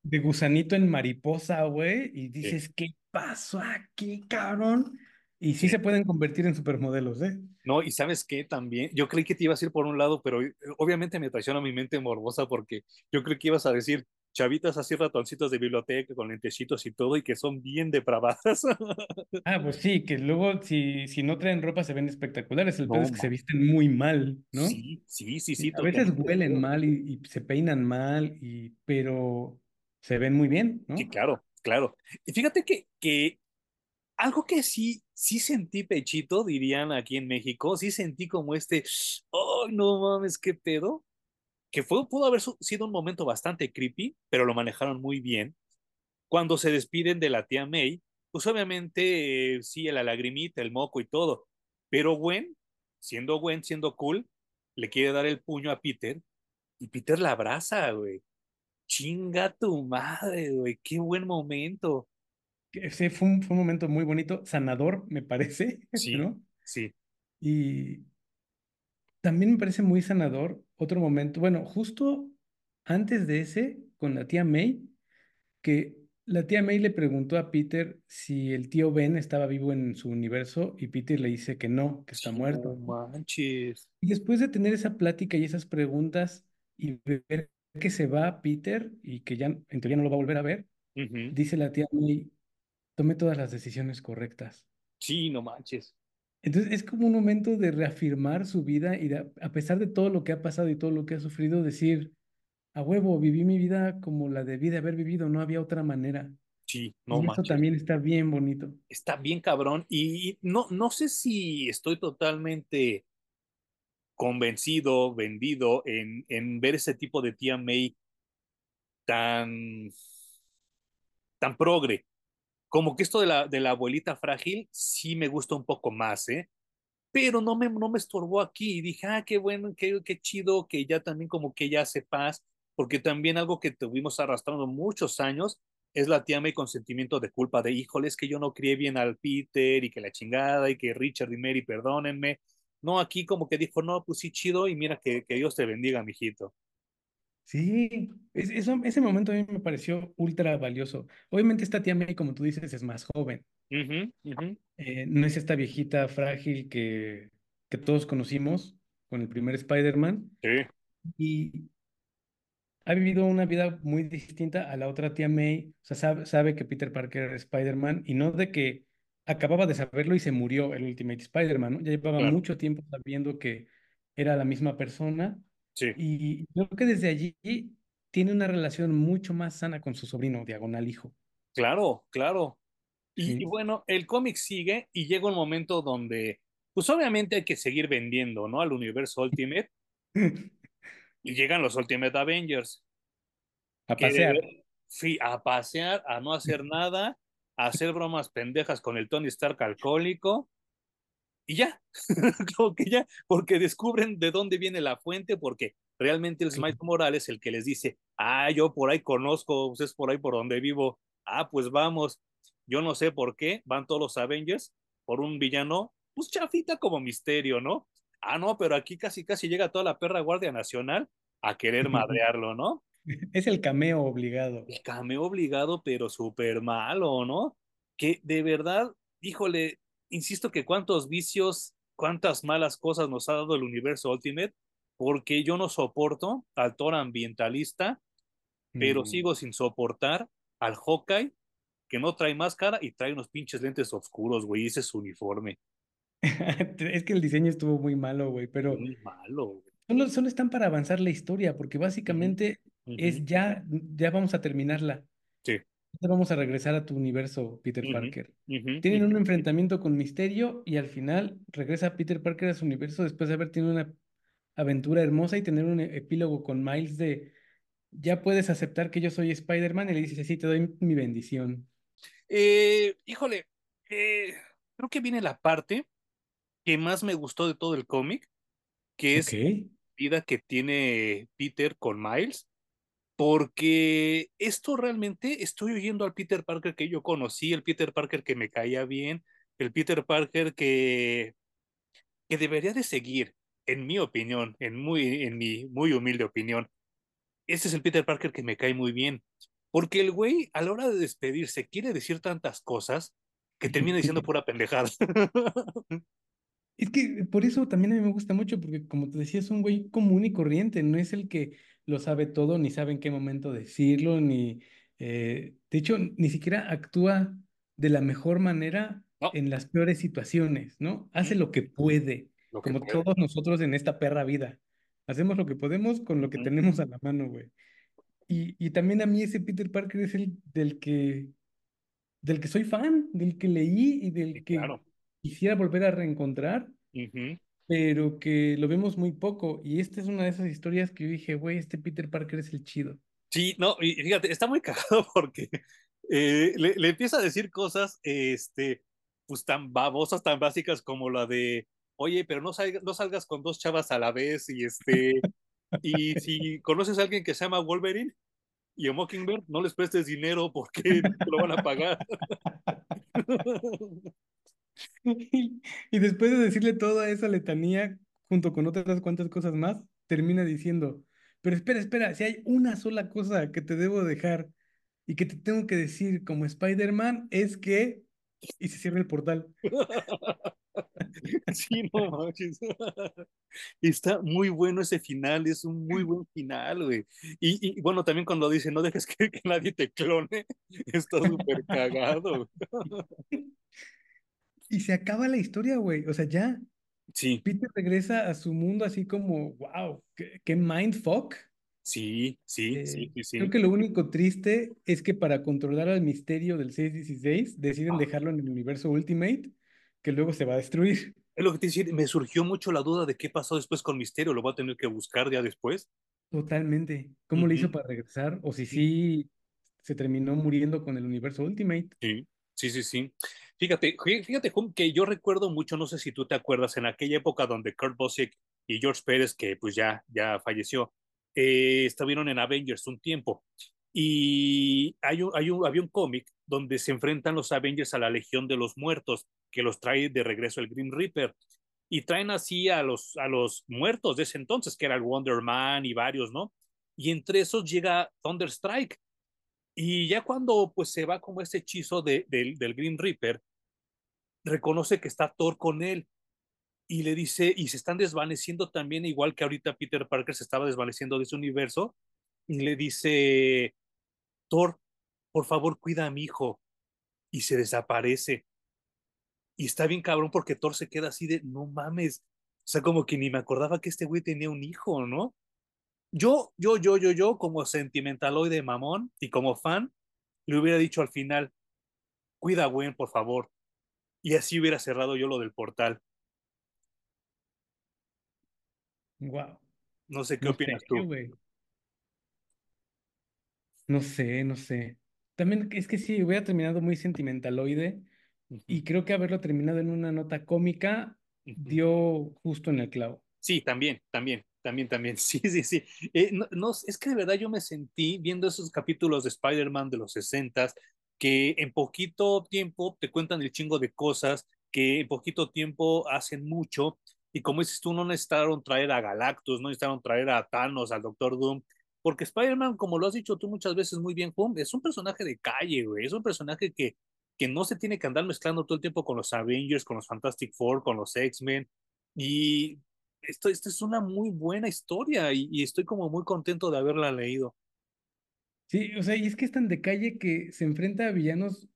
de gusanito en mariposa, güey, y Sí, dices, ¿qué pasó aquí, cabrón? Y sí sí. se pueden convertir en supermodelos, ¿eh? No, y sabes qué también, yo creí que te ibas a ir por un lado, pero obviamente me traiciona mi mente morbosa porque yo creí que ibas a decir chavitas así ratoncitos de biblioteca con lentecitos y todo y que son bien depravadas. Ah, pues sí, que luego si, si no traen ropa se ven espectaculares, el pedo No, es que se visten muy mal, ¿no? Sí, sí, sí, sí, A veces huelen mal y, y se peinan mal, y, pero se ven muy bien, Sí, ¿no? claro, claro. Y fíjate que, que algo que sí, sí sentí pechito, dirían aquí en México, sí sentí como este, oh, no mames, qué pedo, que fue, pudo haber sido un momento bastante creepy, pero lo manejaron muy bien. Cuando se despiden de la tía May, pues obviamente eh, sí, la lagrimita, el moco y todo, pero Gwen, siendo Gwen, siendo cool, le quiere dar el puño a Peter y Peter la abraza, güey. Chinga tu madre, güey, qué buen momento. Ese fue un, fue un momento muy bonito, sanador, me parece, Sí, ¿no? sí. Y también me parece muy sanador otro momento, bueno, justo antes de ese, con la tía May, que la tía May le preguntó a Peter si el tío Ben estaba vivo en su universo y Peter le dice que no, que está Sí, no muerto. manches. Y después de tener esa plática y esas preguntas y ver que se va Peter y que ya en teoría no lo va a volver a ver, dice la tía May, tome todas las decisiones correctas. Sí, no manches. Entonces es como un momento de reafirmar su vida y de- a pesar de todo lo que ha pasado y todo lo que ha sufrido, decir, a huevo, viví mi vida como la debí de haber vivido, no había otra manera. Sí, no Y eso también está bien bonito. Está bien cabrón y no, no sé si estoy totalmente convencido, vendido en, en ver ese tipo de tía May tan, tan progre. Como que esto de la, de la abuelita frágil sí me gusta un poco más, ¿eh? Pero no me, no me estorbó aquí y dije, ah, qué bueno, qué, qué chido que ya también como que ya hace paz, porque también algo que tuvimos arrastrando muchos años es la tía May con sentimiento de culpa de, híjole, es que yo no crié bien al Peter y que la chingada y que Richard y Mary, perdónenme. No, aquí como que dijo, no, pues sí, chido y mira que, que Dios te bendiga, mijito. Sí, es- eso, ese momento a mí me pareció ultra valioso. Obviamente esta tía May, como tú dices, es más joven. Eh, no es esta viejita frágil que, que todos conocimos con el primer Spider-Man. Sí. Y ha vivido una vida muy distinta a la otra tía May. O sea, sabe, sabe que Peter Parker es Spider-Man y no de que acababa de saberlo y se murió el Ultimate Spider-Man, ¿no? Ya llevaba Claro. mucho tiempo sabiendo que era la misma persona Sí. y creo que desde allí tiene una relación mucho más sana con su sobrino, diagonal hijo. Claro, claro. Y, bueno, el cómic sigue y llega un momento donde, pues obviamente hay que seguir vendiendo, ¿no? Al universo Ultimate y llegan los Ultimate Avengers, A pasear. sí, a pasear, a no hacer nada, a hacer bromas pendejas con el Tony Stark alcohólico y ya, como que ya, porque descubren de dónde viene la fuente, porque realmente es Miles Morales el que les dice, ah, yo por ahí conozco, pues es por ahí por donde vivo, ah, pues vamos, yo no sé por qué, van todos los Avengers por un villano, pues chafita como misterio, ¿no? Ah, no, pero aquí casi casi llega toda la perra Guardia Nacional a querer madrearlo, ¿no? Es el cameo obligado. El cameo obligado, pero súper malo, ¿no? Que de verdad, híjole, insisto que cuántos vicios, cuántas malas cosas nos ha dado el universo Ultimate, porque yo no soporto al Thor ambientalista, pero Mm. sigo sin soportar al Hawkeye, que no trae máscara y trae unos pinches lentes oscuros, güey, ese es su uniforme. Es que el diseño estuvo muy malo, güey, pero Muy malo, güey. solo, solo están para avanzar la historia, porque básicamente es ya, ya vamos a terminarla. Sí. Vamos a regresar a tu universo, Peter Parker. Tienen un enfrentamiento con Misterio y al final regresa Peter Parker a su universo después de haber tenido una aventura hermosa y tener un e- epílogo con Miles de ya puedes aceptar que yo soy Spider-Man y le dice, sí, te doy mi bendición. Eh, híjole, eh, creo que viene la parte que más me gustó de todo el cómic, que es la vida que tiene Peter con Miles, porque esto realmente estoy oyendo al Peter Parker que yo conocí, el Peter Parker que me caía bien, el Peter Parker que, que debería de seguir, en mi opinión, en, muy, en mi muy humilde opinión. Ese es el Peter Parker que me cae muy bien, porque el güey a la hora de despedirse quiere decir tantas cosas que termina diciendo pura pendejada. Es que por eso también a mí me gusta mucho, porque como te decía, es un güey común y corriente, no es el que lo sabe todo, ni sabe en qué momento decirlo, ni, eh, de hecho, ni siquiera actúa de la mejor manera No. en las peores situaciones, ¿no? Hace lo que puede, Lo que como puede. todos nosotros en esta perra vida. Hacemos lo que podemos con lo que tenemos a la mano, güey. Y, y también a mí ese Peter Parker es el del que, del que soy fan, del que leí y del Sí, que claro. quisiera volver a reencontrar Ujú. Pero que lo vemos muy poco. Y esta es una de esas historias que yo dije, güey, este Peter Parker es el chido. Sí, no, y fíjate, está muy cagado porque eh, le, le empieza a decir cosas, este, pues tan babosas, tan básicas como la de, oye, pero no salgas, no salgas con dos chavas a la vez y este, y si conoces a alguien que se llama Wolverine y a Mockingbird, no les prestes dinero porque te lo van a pagar. Y, después de decirle toda esa letanía, junto con otras cuantas cosas más, termina diciendo, pero espera, espera, si hay una sola cosa que te debo dejar y que te tengo que decir como Spider-Man, es que... Y se cierra el portal. Sí, no manches. Está muy bueno ese final, es un muy buen final, güey. Y, y bueno, también cuando dice, no dejes que, que nadie te clone, está súper cagado. Y se acaba la historia, güey. O sea, ya Sí, Peter regresa a su mundo así como, wow, qué, qué mindfuck. sí, sí, Eh, sí, sí, creo que lo único triste es que para controlar al misterio del 616 deciden Ah. dejarlo en el universo Ultimate, que luego se va a destruir. Es lo que te decía, me surgió mucho la duda de qué pasó después con Misterio, lo voy a tener que buscar ya después. Totalmente. ¿Cómo le hizo para regresar? O si Sí. sí se terminó muriendo con el universo Ultimate. Sí, sí, sí, sí. Fíjate, fí- fíjate, que yo recuerdo mucho, no sé si tú te acuerdas, en aquella época donde Kurt Busiek y George Pérez, que pues ya, ya falleció, eh, estuvieron en Avengers un tiempo. Y hay un, hay un, había un cómic donde se enfrentan los Avengers a la Legión de los Muertos, que los trae de regreso el Green Reaper. Y traen así a los, a los muertos de ese entonces, que era el Wonder Man y varios, ¿no? Y entre esos llega Thunderstrike. Y ya cuando pues se va como ese hechizo de, del- Green Reaper, reconoce que está Thor con él. y le dice, y se están desvaneciendo también, igual que ahorita Peter Parker se estaba desvaneciendo de su universo, y le dice, Thor, por favor, cuida a mi hijo, y se desaparece. Y está bien cabrón porque Thor se queda así de, no mames, o sea, como que ni me acordaba que este güey tenía un hijo, ¿no? Yo, yo, yo, yo, yo, como sentimentaloide mamón y como fan, le hubiera dicho al final, cuida a Gwen, por favor. Y así hubiera cerrado yo lo del portal. Wow. No sé qué No opinas sé, tú. No sé, no sé. También es que sí, hubiera terminado muy sentimentaloide y creo que haberlo terminado en una nota cómica dio justo en el clavo. Sí, también, también, también, también. Sí, sí, sí. Eh, no, no, es que de verdad yo me sentí viendo esos capítulos de Spider-Man de los 60 que en poquito tiempo te cuentan el chingo de cosas, que en poquito tiempo hacen mucho. Y como dices tú, no necesitaron traer a Galactus, no necesitaron traer a Thanos, al Doctor Doom, porque Spider-Man, como lo has dicho tú muchas veces muy bien, Hum, es un personaje de calle, güey. Es un personaje que, que no se tiene que andar mezclando todo el tiempo con los Avengers, con los Fantastic Four, con los X-Men. Y esto, esto es una muy buena historia y, y estoy como muy contento de haberla leído. Sí, o sea, y es que es tan de calle que se enfrenta a villanos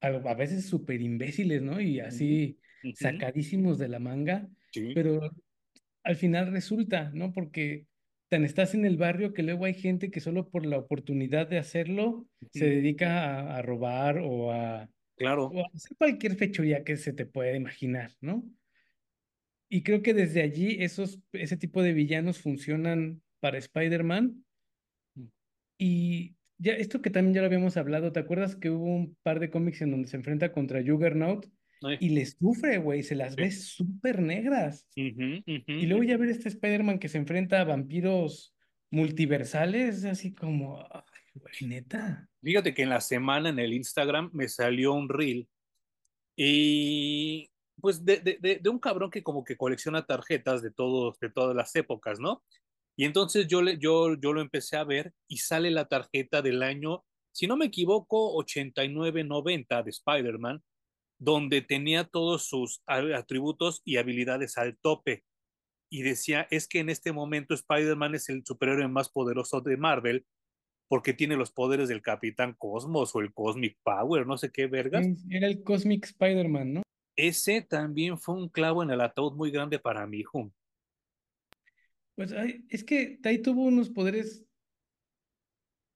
a, a veces súper imbéciles, ¿no? Y así sacadísimos de la manga, Sí. pero al final resulta, ¿no? Porque tan estás en el barrio que luego hay gente que solo por la oportunidad de hacerlo se dedica a, a robar o a, Claro. o hacer cualquier fechoría que se te pueda imaginar, ¿no? Y creo que desde allí esos, ese tipo de villanos funcionan para Spider-Man Y ya esto que también ya lo habíamos hablado, ¿te acuerdas que hubo un par de cómics en donde se enfrenta contra Juggernaut Ay, y les sufre, güey, se las sí. ve súper negras? Ujú, ujú, Y luego ya ver este Spider-Man que se enfrenta a vampiros multiversales, así como, ay, güey, neta. Fíjate que en la semana en el Instagram me salió un reel y pues de, de, de, un cabrón que como que colecciona tarjetas de todos, de todas las épocas, ¿no? Y entonces yo, le, yo, yo lo empecé a ver y sale la tarjeta del año, si no me equivoco, 89-90 de Spider-Man, donde tenía todos sus atributos y habilidades al tope. Y decía, es que en este momento Spider-Man es el superhéroe más poderoso de Marvel porque tiene los poderes del Capitán Cosmos o el Cosmic Power, no sé qué vergas. Era el Cosmic Spider-Man, ¿no? Ese también fue un clavo en el ataúd muy grande para mi hijo. Pues ay, es que ahí tuvo unos poderes,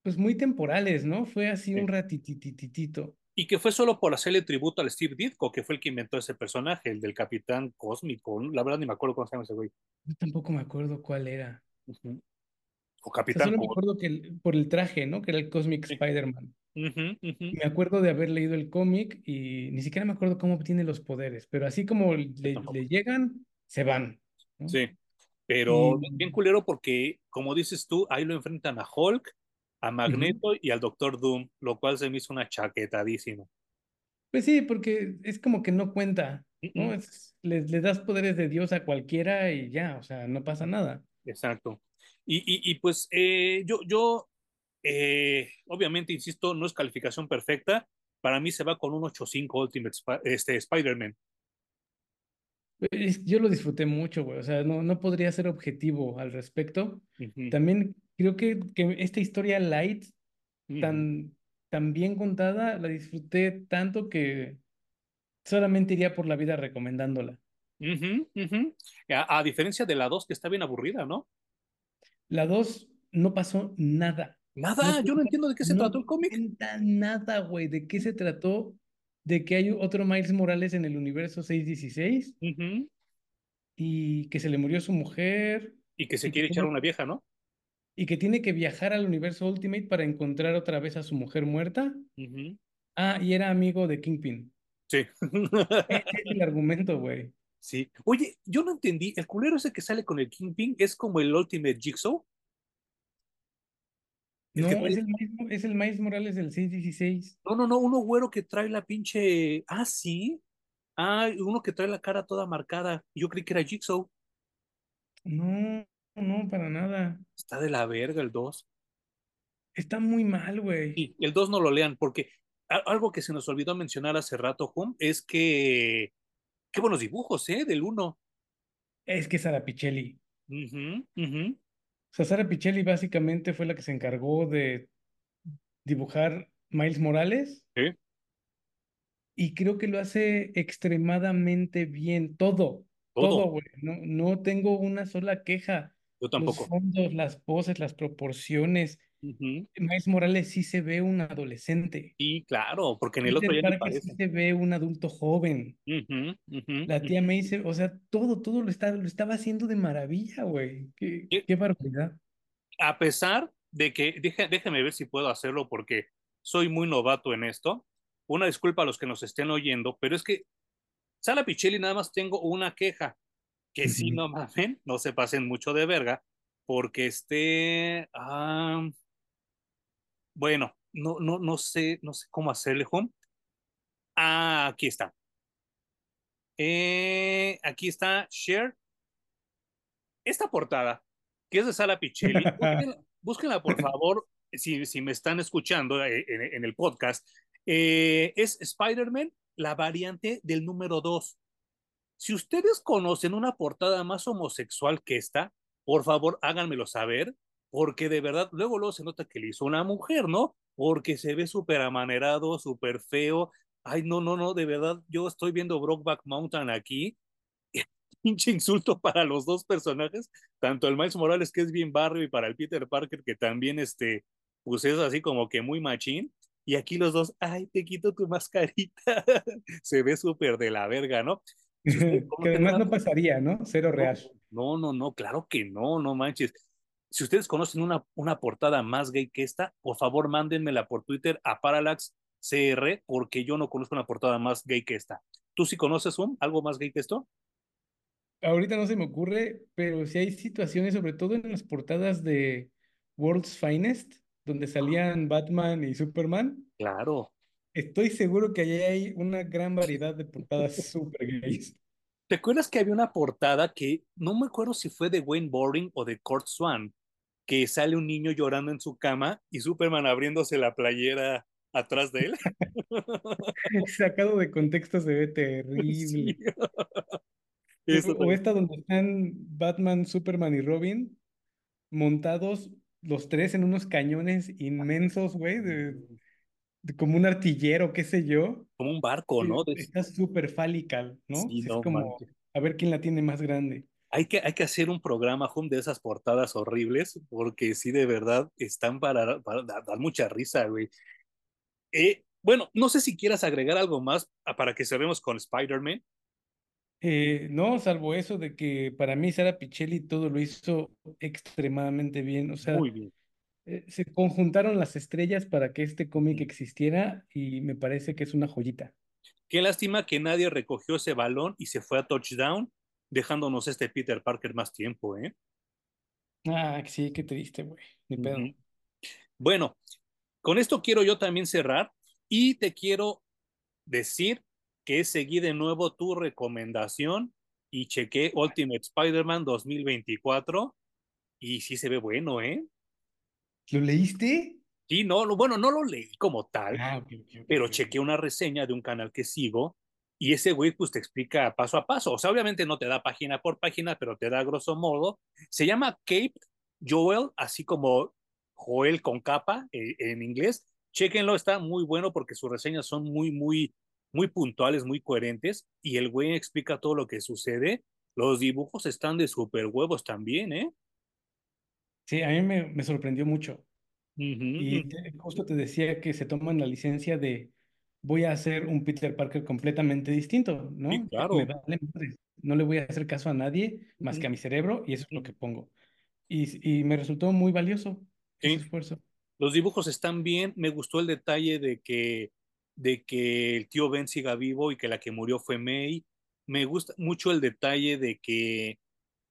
pues muy temporales, ¿no? Fue así un ratitititito. Y que fue solo por hacerle tributo al Steve Ditko, que fue el que inventó ese personaje, el del Capitán Cósmico. La verdad ni me acuerdo cómo se llama ese güey. Yo tampoco me acuerdo cuál era. Uh -huh. O Capitán solo me acuerdo que el- por el traje, ¿no? Que era el Cosmic Sí. Spider-Man. Uh -huh, uh -huh. Y me acuerdo de haber leído el cómic y ni siquiera me acuerdo cómo obtiene los poderes, pero así como le, le llegan, se van, ¿no? Sí, pero Y bien culero porque, como dices tú, ahí lo enfrentan a Hulk, a Magneto y al Doctor Doom, lo cual se me hizo una chaquetadísima. Pues sí, porque es como que no cuenta, Uh ¿no? -uh. Es, le, le das poderes de Dios a cualquiera y ya, o sea, no pasa nada. Exacto. Y, y, y pues eh, yo, yo eh, obviamente, insisto, no es calificación perfecta. Para mí se va con un 8.5 Ultimate Sp este, Spider-Man. Yo lo disfruté mucho, güey, o sea, no, no podría ser objetivo al respecto. Uh -huh, También creo que, que esta historia light, uh -huh, tan, tan bien contada, la disfruté tanto que solamente iría por la vida recomendándola. uh -huh. A, a, diferencia de la 2, que está bien aburrida, ¿no? La 2 no pasó nada. No Nada, yo no entiendo de qué se no trató el cómic. nada, güey. ¿De qué se trató? De que hay otro Miles Morales en el universo 616 Uh -huh. y que se le murió su mujer Y que se y que quiere echar tiene, una vieja, ¿no? y que tiene que viajar al universo Ultimate para encontrar otra vez a su mujer muerta. Uh -huh. Ah, y era amigo de Kingpin. Sí. Ese es el argumento, güey. Sí. Oye, yo no entendí. El culero ese que sale con el Kingpin es como el Ultimate Jigsaw. El que No, es el Miles, es el Miles Morales del 616. No, no, no, uno güero que trae la pinche. Ah, sí. Ah, uno que trae la cara toda marcada. Yo creí que era Jigsaw. No, no, para nada. Está de la verga el 2. Está muy mal, güey. Y el 2 no lo lean, porque algo que se nos olvidó mencionar hace rato, Hum, es que. Qué buenos dibujos, ¿eh? Del 1. Es que Sara Pichelli. O sea, Sara Pichelli básicamente fue la que se encargó de dibujar Miles Morales sí, y creo que lo hace extremadamente bien. Todo, todo, güey. No, no tengo una sola queja. Yo Los tampoco. fondos, las poses, las proporciones. Miles Morales sí se ve un adolescente. Y claro, porque en el otro Peter ya ni Parker sí se ve un adulto joven. La tía. May se, o sea, todo, todo lo, está, lo estaba haciendo de maravilla, güey. Qué, qué barbaridad. a pesar de que, deje- déjeme ver si puedo hacerlo porque soy muy novato en esto. Una disculpa a los que nos estén oyendo, pero es que Sala Pichelli nada más tengo una queja, que sí, Ujú. no mamen, no se pasen mucho de verga, porque este, ah, bueno, no, no, no sé, no sé cómo hacerle, home. Ah, aquí está. Eh, aquí está Share. Esta portada, que es de Sala Pichelli, búsquenla, búsquenla, por favor, si, si me están escuchando eh, en, en el podcast. Eh, es Spider-Man, la variante del número 2. Si ustedes conocen una portada más homosexual que esta, por favor háganmelo saber, porque de verdad, luego, luego se nota que le hizo una mujer, ¿no? Porque se ve súper amanerado, súper feo. Ay, no, no, no, de verdad, yo estoy viendo Brokeback Mountain aquí. Pinche insulto para los dos personajes, tanto el Miles Morales, que es bien barrio, y para el Peter Parker, que también, este, pues es así como que muy machín. Y aquí los dos, ay, te quito tu mascarita. se ve súper de la verga, ¿no? Que además no pasaría, ¿no? Cero real. no, no, no, claro que no, no manches. Si ustedes conocen una, una portada más gay que esta, por favor mándenmela por Twitter a Parallax CR, porque yo no conozco una portada más gay que esta. ¿Tú sí conoces un algo más gay que esto? Ahorita no se me ocurre, pero sí hay situaciones, sobre todo en las portadas de World's Finest, donde salían Batman y Superman. Claro. Estoy seguro que allí hay una gran variedad de portadas súper gays. ¿Te acuerdas que había una portada que no me acuerdo si fue de Wayne Boring o de Kurt Swan, que sale un niño llorando en su cama y Superman abriéndose la playera atrás de él? Sacado de contexto se ve sí, terrible. eso O esta donde están Batman, Superman y Robin montados los tres en unos cañones inmensos, güey, de como un artillero, qué sé yo. Como un barco, ¿no? Está súper fálica, ¿no? Sí, Es como a ver quién la tiene más grande. Hay que, hay que hacer un programa, Hum, de esas portadas horribles, porque sí, de verdad, están para, para dar, dar mucha risa, güey. Eh, bueno, no sé si quieras agregar algo más ah, para que cerremos con Spider-Man. Eh, no, salvo eso de que para mí Sara Pichelli todo lo hizo extremadamente bien. O sea, Muy bien. Eh, se conjuntaron las estrellas para que este cómic existiera y me parece que es una joyita. Qué lástima que nadie recogió ese balón y se fue a touchdown, dejándonos este Peter Parker más tiempo, ¿eh? Ah, sí, qué triste, güey. Ni pedo. Bueno, con esto quiero yo también cerrar y te quiero decir que seguí de nuevo tu recomendación y chequé Ultimate Spider-Man 2024 y sí se ve bueno, ¿eh? ¿Lo leíste? Sí, no, lo, bueno, no lo leí como tal, Ah, pero chequé una reseña de un canal que sigo y ese güey pues te explica paso a paso. O sea, obviamente no te da página por página, pero te da grosso modo. Se llama Cape Joel, así como Joel con capa eh, en inglés. Chequenlo, está muy bueno porque sus reseñas son muy, muy, muy puntuales, muy coherentes y el güey explica todo lo que sucede. Los dibujos están de super huevos también, ¿eh? Sí, a mí me, me sorprendió mucho. Y te- justo te decía que se toman la licencia de voy a hacer un Peter Parker completamente distinto, Sí, ¿no? Me claro. vale madre. No le voy a hacer caso a nadie más que a mi cerebro y eso es lo que pongo. Y, y me resultó muy valioso ese esfuerzo. Los dibujos están bien. Me gustó el detalle de que, de que el tío Ben siga vivo y que la que murió fue May. Me gusta mucho el detalle de que,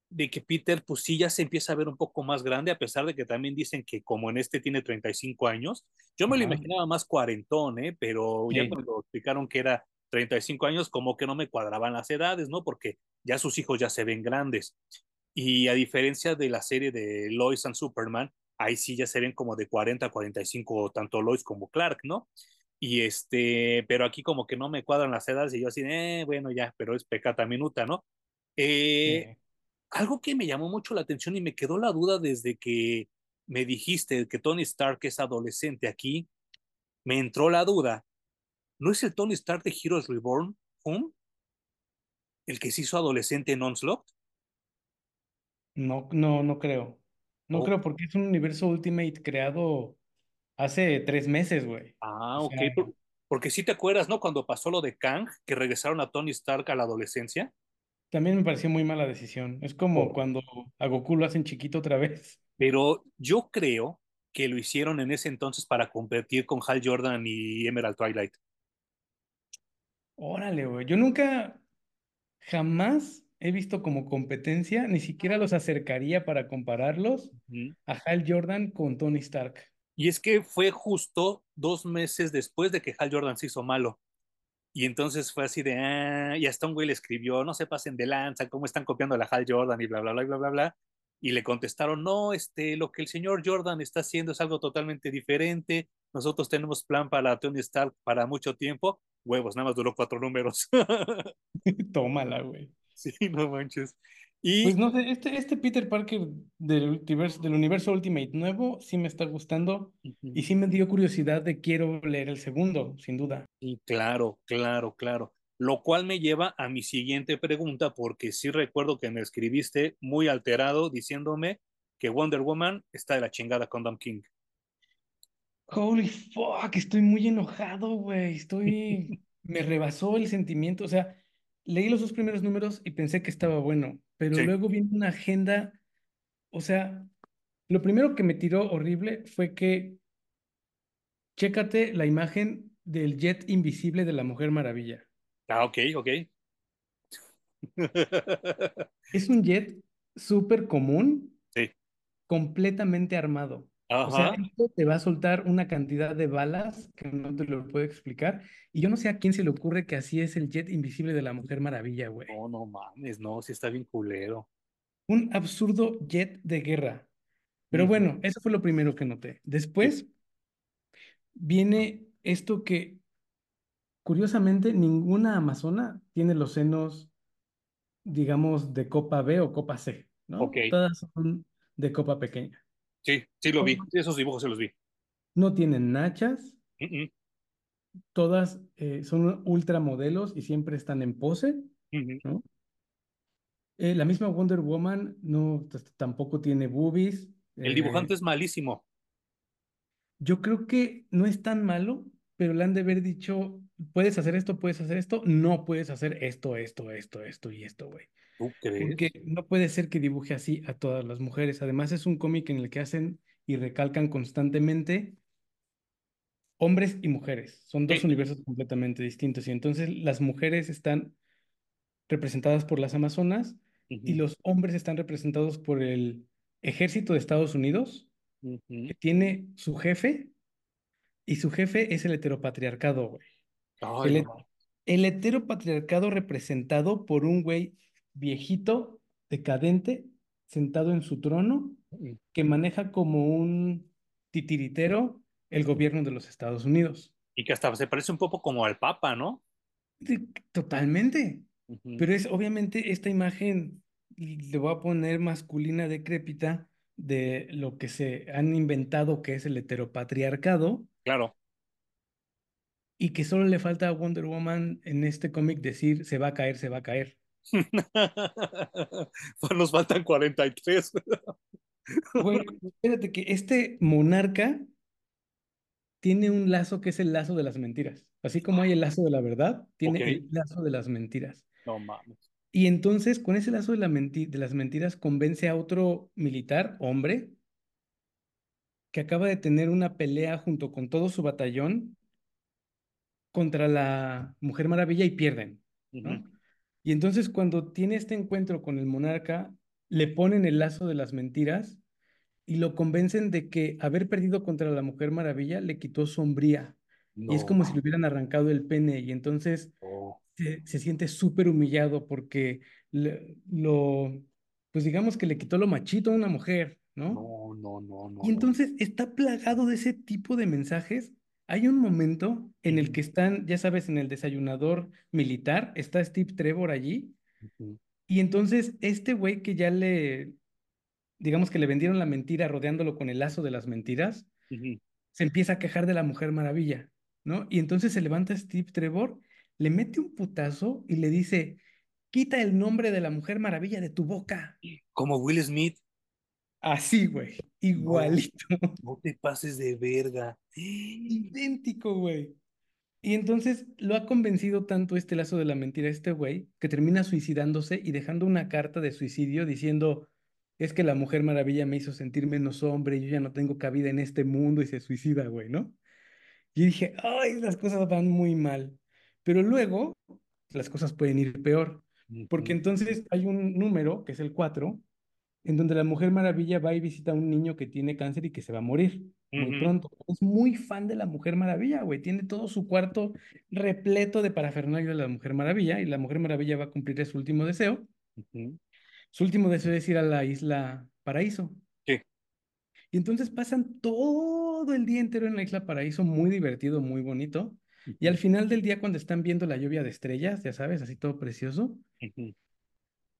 de que Peter, pues sí, ya se empieza a ver un poco más grande, a pesar de que también dicen que como en este tiene 35 años. Yo me lo imaginaba más cuarentón, ¿eh? Pero ya Sí, cuando explicaron que era 35 años, como que no me cuadraban las edades, ¿no? Porque ya sus hijos ya se ven grandes. Y a diferencia de la serie de Lois and Superman, ahí sí ya se ven como de 40 a 45, tanto Lois como Clark, ¿no? Y este, pero aquí como que no me cuadran las edades y yo así, eh, bueno, ya, pero es pecata minuta, ¿no? Eh, sí. Algo que me llamó mucho la atención y me quedó la duda desde que me dijiste que Tony Stark es adolescente aquí, me entró la duda. ¿No es el Tony Stark de Heroes Reborn, Home? ¿El que se hizo adolescente en Onslaught? No, no, no creo. No Oh, creo porque es un universo Ultimate creado hace tres meses, güey. ah, O ok. sea, porque sí te acuerdas, ¿no? Cuando pasó lo de Kang, que regresaron a Tony Stark a la adolescencia. También me pareció muy mala decisión. Es como Oh, cuando a Goku lo hacen chiquito otra vez. Pero yo creo que lo hicieron en ese entonces para competir con Hal Jordan y Emerald Twilight. Órale, güey. Yo nunca, jamás he visto como competencia, ni siquiera los acercaría para compararlos a Hal Jordan con Tony Stark. Y es que fue justo dos meses después de que Hal Jordan se hizo malo. Y entonces fue así de, ah, y hasta un güey le escribió, no se pasen de lanza, cómo están copiando a la Hal Jordan y bla, bla, bla, bla, bla, bla. Y le contestaron, no, este, lo que el señor Jordan está haciendo es algo totalmente diferente. Nosotros tenemos plan para Tony Stark para mucho tiempo. Huevos, nada más duró cuatro números. Tómala, güey. Sí, no manches. Pues no sé, este, este Peter Parker del universo, del universo Ultimate nuevo sí me está gustando y sí me dio curiosidad de quiero leer el segundo, sin duda. y claro, claro, claro. Lo cual me lleva a mi siguiente pregunta, porque sí recuerdo que me escribiste muy alterado diciéndome que Wonder Woman está de la chingada con Tom King. Holy fuck, estoy muy enojado, güey. Estoy. Me rebasó el sentimiento. O sea, leí los dos primeros números y pensé que estaba bueno, pero Sí, luego viene una agenda. O sea, lo primero que me tiró horrible fue que chécate la imagen del jet invisible de la Mujer Maravilla. ah, ok, ok. Es un jet súper común, Sí, completamente armado. O sea, ajá. esto te va a soltar una cantidad de balas que no te lo puedo explicar. Y yo no sé a quién se le ocurre que así es el jet invisible de la Mujer Maravilla, güey. No, no mames, no, sí está bien culero. Un absurdo jet de guerra. Pero Ujú, bueno, eso fue lo primero que noté. Después viene esto que, curiosamente, ninguna amazona tiene los senos, digamos, de copa B o copa C. ¿no? Todas son de copa pequeña. Sí, sí lo vi. Esos dibujos se los vi. No tienen nachas, todas eh, son ultramodelos y siempre están en pose. Eh, la misma Wonder Woman no, tampoco tiene boobies. El eh, dibujante es malísimo. yo creo que no es tan malo, pero le han de haber dicho, puedes hacer esto, puedes hacer esto, no puedes hacer esto, esto, esto, esto y esto, güey. ¿Tú crees? Porque no puede ser que dibuje así a todas las mujeres. Además, es un cómic en el que hacen y recalcan constantemente hombres y mujeres. Son dos Sí. universos completamente distintos. Y entonces las mujeres están representadas por las Amazonas y los hombres están representados por el ejército de Estados Unidos, que tiene su jefe, y su jefe es el heteropatriarcado, güey. Ay, El, no el heteropatriarcado representado por un güey viejito, decadente, sentado en su trono, que maneja como un titiritero el gobierno de los Estados Unidos. Y que hasta se parece un poco como al Papa, ¿no? Totalmente. Pero es obviamente esta imagen, le voy a poner masculina decrépita de lo que se han inventado que es el heteropatriarcado Claro. Y que solo le falta a Wonder Woman en este cómic decir se va a caer, se va a caer. Pues Nos faltan 43. Güey, espérate que este monarca tiene un lazo que es el lazo de las mentiras. Así como hay el lazo de la verdad, tiene el lazo de las mentiras. no mames. Y entonces, con ese lazo de, la menti- de las mentiras, convence a otro militar, hombre, que acaba de tener una pelea junto con todo su batallón contra la Mujer Maravilla y pierden, ¿no? Y entonces, cuando tiene este encuentro con el monarca, le ponen el lazo de las mentiras y lo convencen de que haber perdido contra la Mujer Maravilla le quitó sombría. Y es como si le hubieran arrancado el pene. Y entonces no, se, se siente súper humillado porque le- lo, pues digamos que le quitó lo machito a una mujer, ¿no? no, no, no, no, Y entonces está plagado de ese tipo de mensajes. Hay un momento en el que están, ya sabes, en el desayunador militar, está Steve Trevor allí. Y entonces este güey que ya le, digamos que le vendieron la mentira rodeándolo con el lazo de las mentiras, se empieza a quejar de la Mujer Maravilla, ¿no? Y entonces se levanta Steve Trevor, le mete un putazo y le dice, quita el nombre de la Mujer Maravilla de tu boca. Como Will Smith. Así, güey, igualito, no te pases de verga. idéntico, güey. Y entonces lo ha convencido tanto este lazo de la mentira, este güey, que termina suicidándose y dejando una carta de suicidio diciendo, es que la Mujer Maravilla me hizo sentir menos hombre, yo ya no tengo cabida en este mundo y se suicida, güey, ¿no? Y dije, ay, las cosas van muy mal. Pero luego las cosas pueden ir peor, porque entonces hay un número, que es el 4, en donde la Mujer Maravilla va y visita a un niño que tiene cáncer y que se va a morir muy pronto. Es muy fan de la Mujer Maravilla, güey. Tiene todo su cuarto repleto de parafernalia de la Mujer Maravilla y la Mujer Maravilla va a cumplir su último deseo. Su último deseo es ir a la isla Paraíso. Sí. Y entonces pasan todo el día entero en la isla Paraíso, muy divertido, muy bonito. Y al final del día, cuando están viendo la lluvia de estrellas, ya sabes, así todo precioso.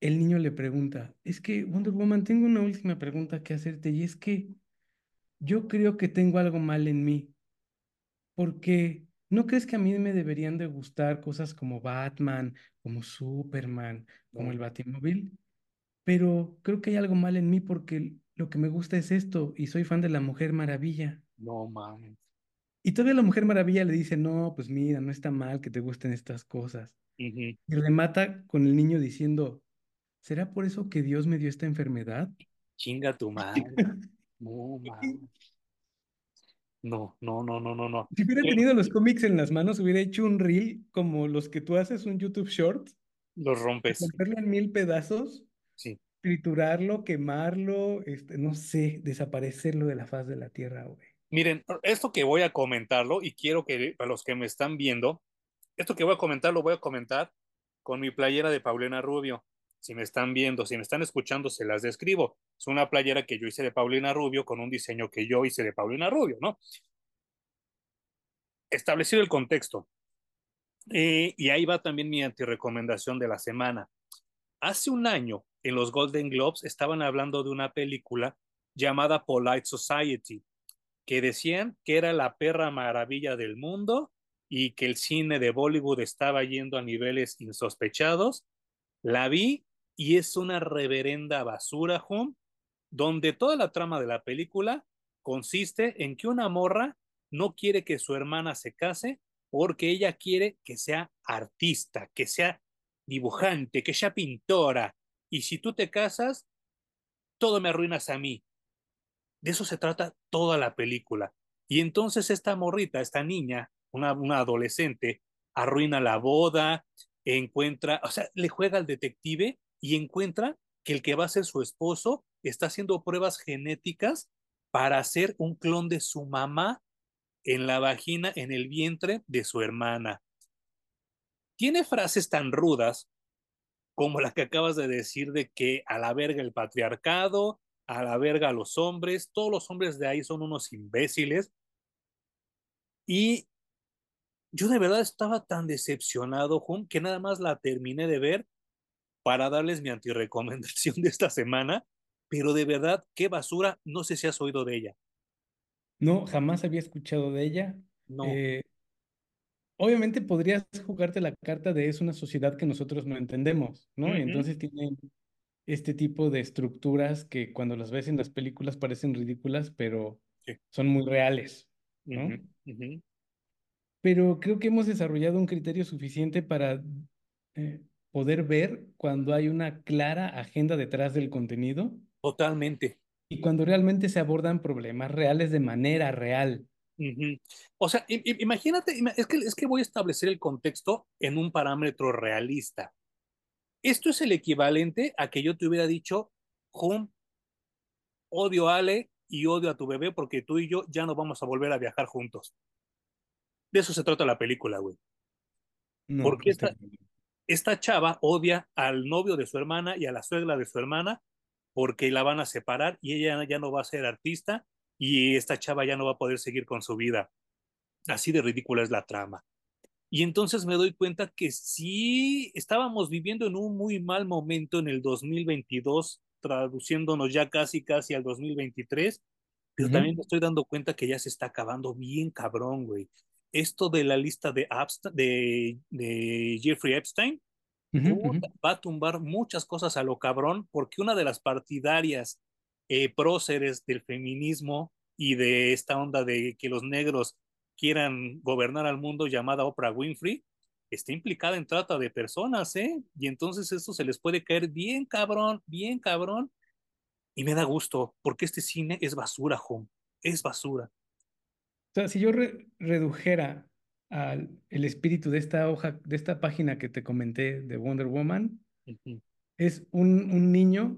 El niño le pregunta, es que Wonder Woman, tengo una última pregunta que hacerte y es que yo creo que tengo algo mal en mí, porque ¿no crees que a mí me deberían de gustar cosas como Batman, como Superman, como el Batimóvil? Pero creo que hay algo mal en mí porque lo que me gusta es esto y soy fan de la Mujer Maravilla. no mames. Y todavía la Mujer Maravilla le dice, no, pues mira, no está mal que te gusten estas cosas. Ujú. Y remata con el niño diciendo, ¿será por eso que Dios me dio esta enfermedad? Chinga tu madre. No. No, no, no, no, no, no. Si hubiera Eh, tenido los cómics en las manos, hubiera hecho un reel como los que tú haces, un YouTube Short, Los rompes. romperlo en mil pedazos, Sí. triturarlo, quemarlo, este, no sé, desaparecerlo de la faz de la tierra, güey. Miren, esto que voy a comentarlo y quiero que para los que me están viendo, esto que voy a comentar lo voy a comentar con mi playera de Paulina Rubio. Si me están viendo, si me están escuchando, se las describo. Es una playera que yo hice de Paulina Rubio con un diseño que yo hice de Paulina Rubio, ¿no? Establecer el contexto. Eh, y ahí va también mi antirecomendación de la semana. Hace un año, en los Golden Globes, estaban hablando de una película llamada Polite Society, que decían que era la perra maravilla del mundo y que el cine de Bollywood estaba yendo a niveles insospechados. La vi y es una reverenda basura, home, donde toda la trama de la película consiste en que una morra no quiere que su hermana se case porque ella quiere que sea artista, que sea dibujante, que sea pintora. Y si tú te casas, todo me arruinas a mí. De eso se trata toda la película. Y entonces esta morrita, esta niña, una, una adolescente, arruina la boda, encuentra, o sea, le juega al detective y encuentra que el que va a ser su esposo está haciendo pruebas genéticas para hacer un clon de su mamá en la vagina, en el vientre de su hermana. Tiene frases tan rudas como la que acabas de decir de que a la verga el patriarcado, a la verga los hombres, todos los hombres de ahí son unos imbéciles. Y yo de verdad estaba tan decepcionado, Jun, que nada más la terminé de ver para darles mi antirecomendación de esta semana, pero de verdad, qué basura, no sé si has oído de ella. No, jamás había escuchado de ella. No. Eh, obviamente podrías jugarte la carta de es una sociedad que nosotros no entendemos, ¿no? Y Ujú, entonces tienen este tipo de estructuras que cuando las ves en las películas parecen ridículas, pero sí, son muy reales, ¿no? Pero creo que hemos desarrollado un criterio suficiente para eh, poder ver cuando hay una clara agenda detrás del contenido Totalmente. y cuando realmente se abordan problemas reales de manera real. O sea, imagínate, ima- es que, es que voy a establecer el contexto en un parámetro realista. Esto es el equivalente a que yo te hubiera dicho, Jun, odio a Ale y odio a tu bebé porque tú y yo ya no vamos a volver a viajar juntos. De eso se trata la película, güey. No, Porque qué esta. Esta chava odia al novio de su hermana y a la suegra de su hermana porque la van a separar y ella ya no va a ser artista y esta chava ya no va a poder seguir con su vida. Así de ridícula es la trama. Y entonces me doy cuenta que sí estábamos viviendo en un muy mal momento en el 2022, traduciéndonos ya casi, casi al 2023, pero también me estoy dando cuenta que ya se está acabando bien cabrón, güey. Esto de la lista de, de, de Jeffrey Epstein uh -huh, va a tumbar muchas cosas a lo cabrón, porque una de las partidarias eh, próceres del feminismo y de esta onda de que los negros quieran gobernar al mundo llamada Oprah Winfrey, está implicada en trata de personas, ¿eh? Y entonces esto se les puede caer bien cabrón, bien cabrón. Y me da gusto, porque este cine es basura, home. Es basura. O sea, si yo re redujera al el espíritu de esta hoja, de esta página que te comenté de Wonder Woman, uh -huh. es un, un, niño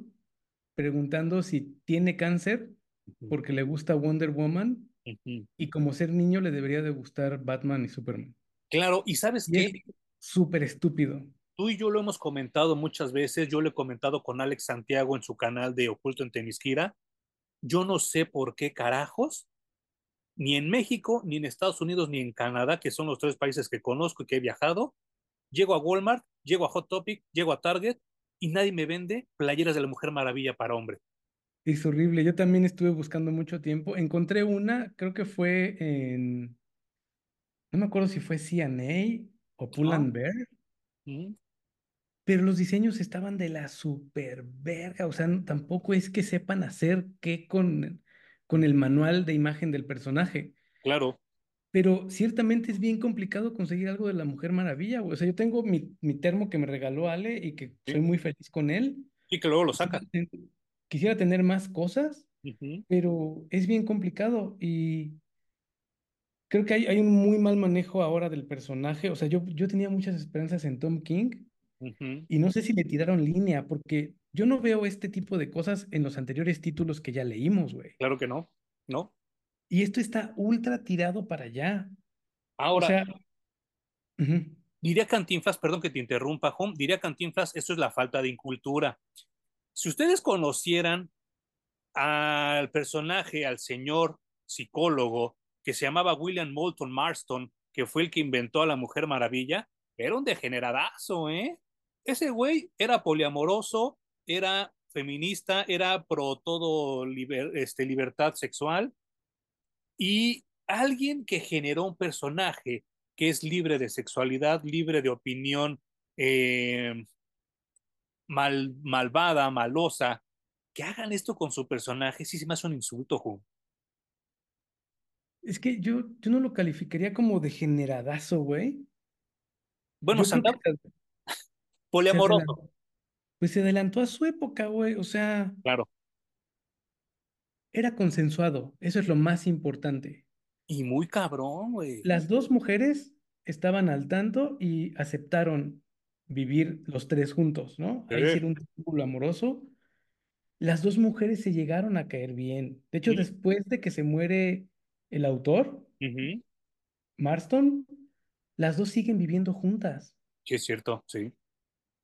preguntando si tiene cáncer uh -huh. porque le gusta Wonder Woman uh -huh. y como ser niño le debería de gustar Batman y Superman. Claro, y sabes qué? Súper estúpido. Tú y yo lo hemos comentado muchas veces, yo lo he comentado con Alex Santiago en su canal de Oculto en Temisquira. Yo no sé por qué carajos, ni en México, ni en Estados Unidos, ni en Canadá, que son los tres países que conozco y que he viajado, llego a Walmart, llego a Hot Topic, llego a Target y nadie me vende playeras de la Mujer Maravilla para hombre. Es horrible. Yo también estuve buscando mucho tiempo. Encontré una, creo que fue en. No me acuerdo si fue CNA o Pull and Bear. Mm. Pero los diseños estaban de la super verga. O sea, tampoco es que sepan hacer qué con, con el manual de imagen del personaje. Claro. Pero ciertamente es bien complicado conseguir algo de la Mujer Maravilla. O sea, yo tengo mi, mi termo que me regaló Ale y que sí. soy muy feliz con él. Y que luego lo saca. Quisiera, quisiera tener más cosas, uh -huh. pero es bien complicado y creo que hay, hay, un muy mal manejo ahora del personaje. O sea, yo, yo tenía muchas esperanzas en Tom King uh -huh. y no sé si le tiraron línea porque yo no veo este tipo de cosas en los anteriores títulos que ya leímos, güey. Claro que no, ¿no? Y esto está ultra tirado para allá. Ahora, o sea, uh -huh. diría Cantinflas, perdón que te interrumpa, Home, diría Cantinflas, eso es la falta de incultura. Si ustedes conocieran al personaje, al señor psicólogo que se llamaba William Moulton Marston, que fue el que inventó a la Mujer Maravilla, era un degeneradazo, ¿eh? Ese güey era poliamoroso, era feminista, era pro todo liber, este, libertad sexual y alguien que generó un personaje que es libre de sexualidad, libre de opinión eh, mal, malvada, malosa, que hagan esto con su personaje, sí se me hace un insulto, Ju. Es que yo, yo no lo calificaría como degeneradazo, güey. Bueno, que... poliamoroso. Pues se adelantó a su época, güey. O sea. Claro. Era consensuado. Eso es lo más importante. Y muy cabrón, güey. Las dos mujeres estaban al tanto y aceptaron vivir los tres juntos, ¿no? Sí. Ahí hicieron un triángulo amoroso. Las dos mujeres se llegaron a caer bien. De hecho, Sí. después de que se muere el autor. Marston, las dos siguen viviendo juntas. Sí, es cierto, sí.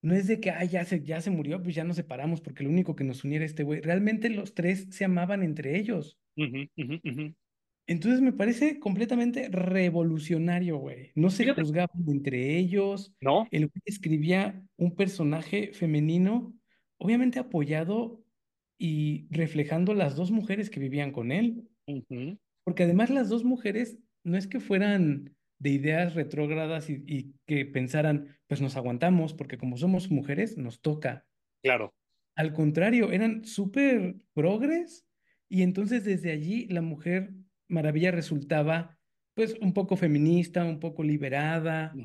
No es de que, ay, ya se, ya se murió, pues ya nos separamos porque lo único que nos uniera este güey. Realmente los tres se amaban entre ellos. Entonces me parece completamente revolucionario, güey. No se Fíjate. juzgaban entre ellos. ¿No? El güey escribía un personaje femenino, obviamente apoyado y reflejando las dos mujeres que vivían con él. Porque además las dos mujeres no es que fueran de ideas retrógradas y, y que pensaran, pues nos aguantamos, porque como somos mujeres, nos toca. Claro. Al contrario, eran súper progres y entonces desde allí la mujer maravilla resultaba pues un poco feminista, un poco liberada,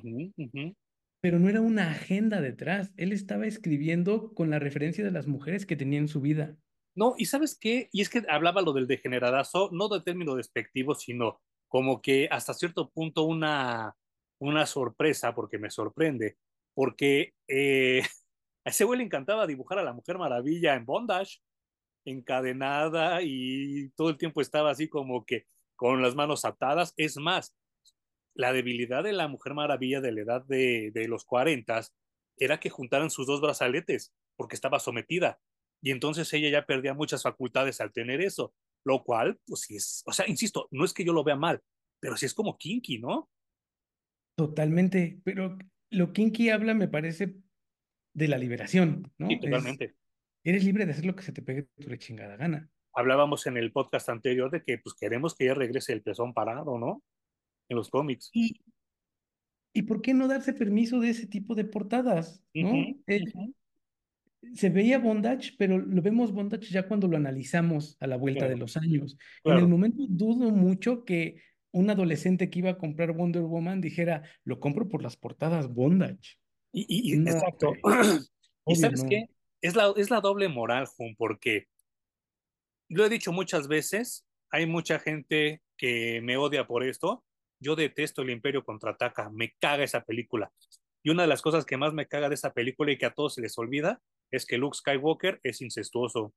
pero no era una agenda detrás. Él estaba escribiendo con la referencia de las mujeres que tenía en su vida. No, y ¿sabes qué? Y es que hablaba lo del degeneradazo, no de término despectivo, sino como que hasta cierto punto una, una sorpresa, porque me sorprende, porque eh, a ese güey le encantaba dibujar a la Mujer Maravilla en bondage, encadenada y todo el tiempo estaba así como que con las manos atadas. Es más, la debilidad de la Mujer Maravilla de la edad de, de los 40 era que juntaran sus dos brazaletes, porque estaba sometida. Y entonces ella ya perdía muchas facultades al tener eso, lo cual, pues sí es, o sea, insisto, no es que yo lo vea mal, pero sí es como kinky, ¿no? Totalmente, pero lo kinky habla, me parece, de la liberación, Sí, ¿no? Es, totalmente. eres libre de hacer lo que se te pegue tu chingada gana. Hablábamos en el podcast anterior de que pues queremos que ya regrese el pezón parado, ¿no? En los cómics. ¿Y, y por qué no darse permiso de ese tipo de portadas, ¿no? Eh, se veía bondage, pero lo vemos bondage ya cuando lo analizamos a la vuelta de los años. En el momento dudo mucho que un adolescente que iba a comprar Wonder Woman dijera, lo compro por las portadas bondage. Y, y- y- No, exacto. güey, ¿Y sabes no. qué? Es la, es la doble moral, Jun, porque lo he dicho muchas veces, hay mucha gente que me odia por esto. Yo detesto el Imperio Contraataca, me caga esa película. Y una de las cosas que más me caga de esa película y que a todos se les olvida es que Luke Skywalker es incestuoso.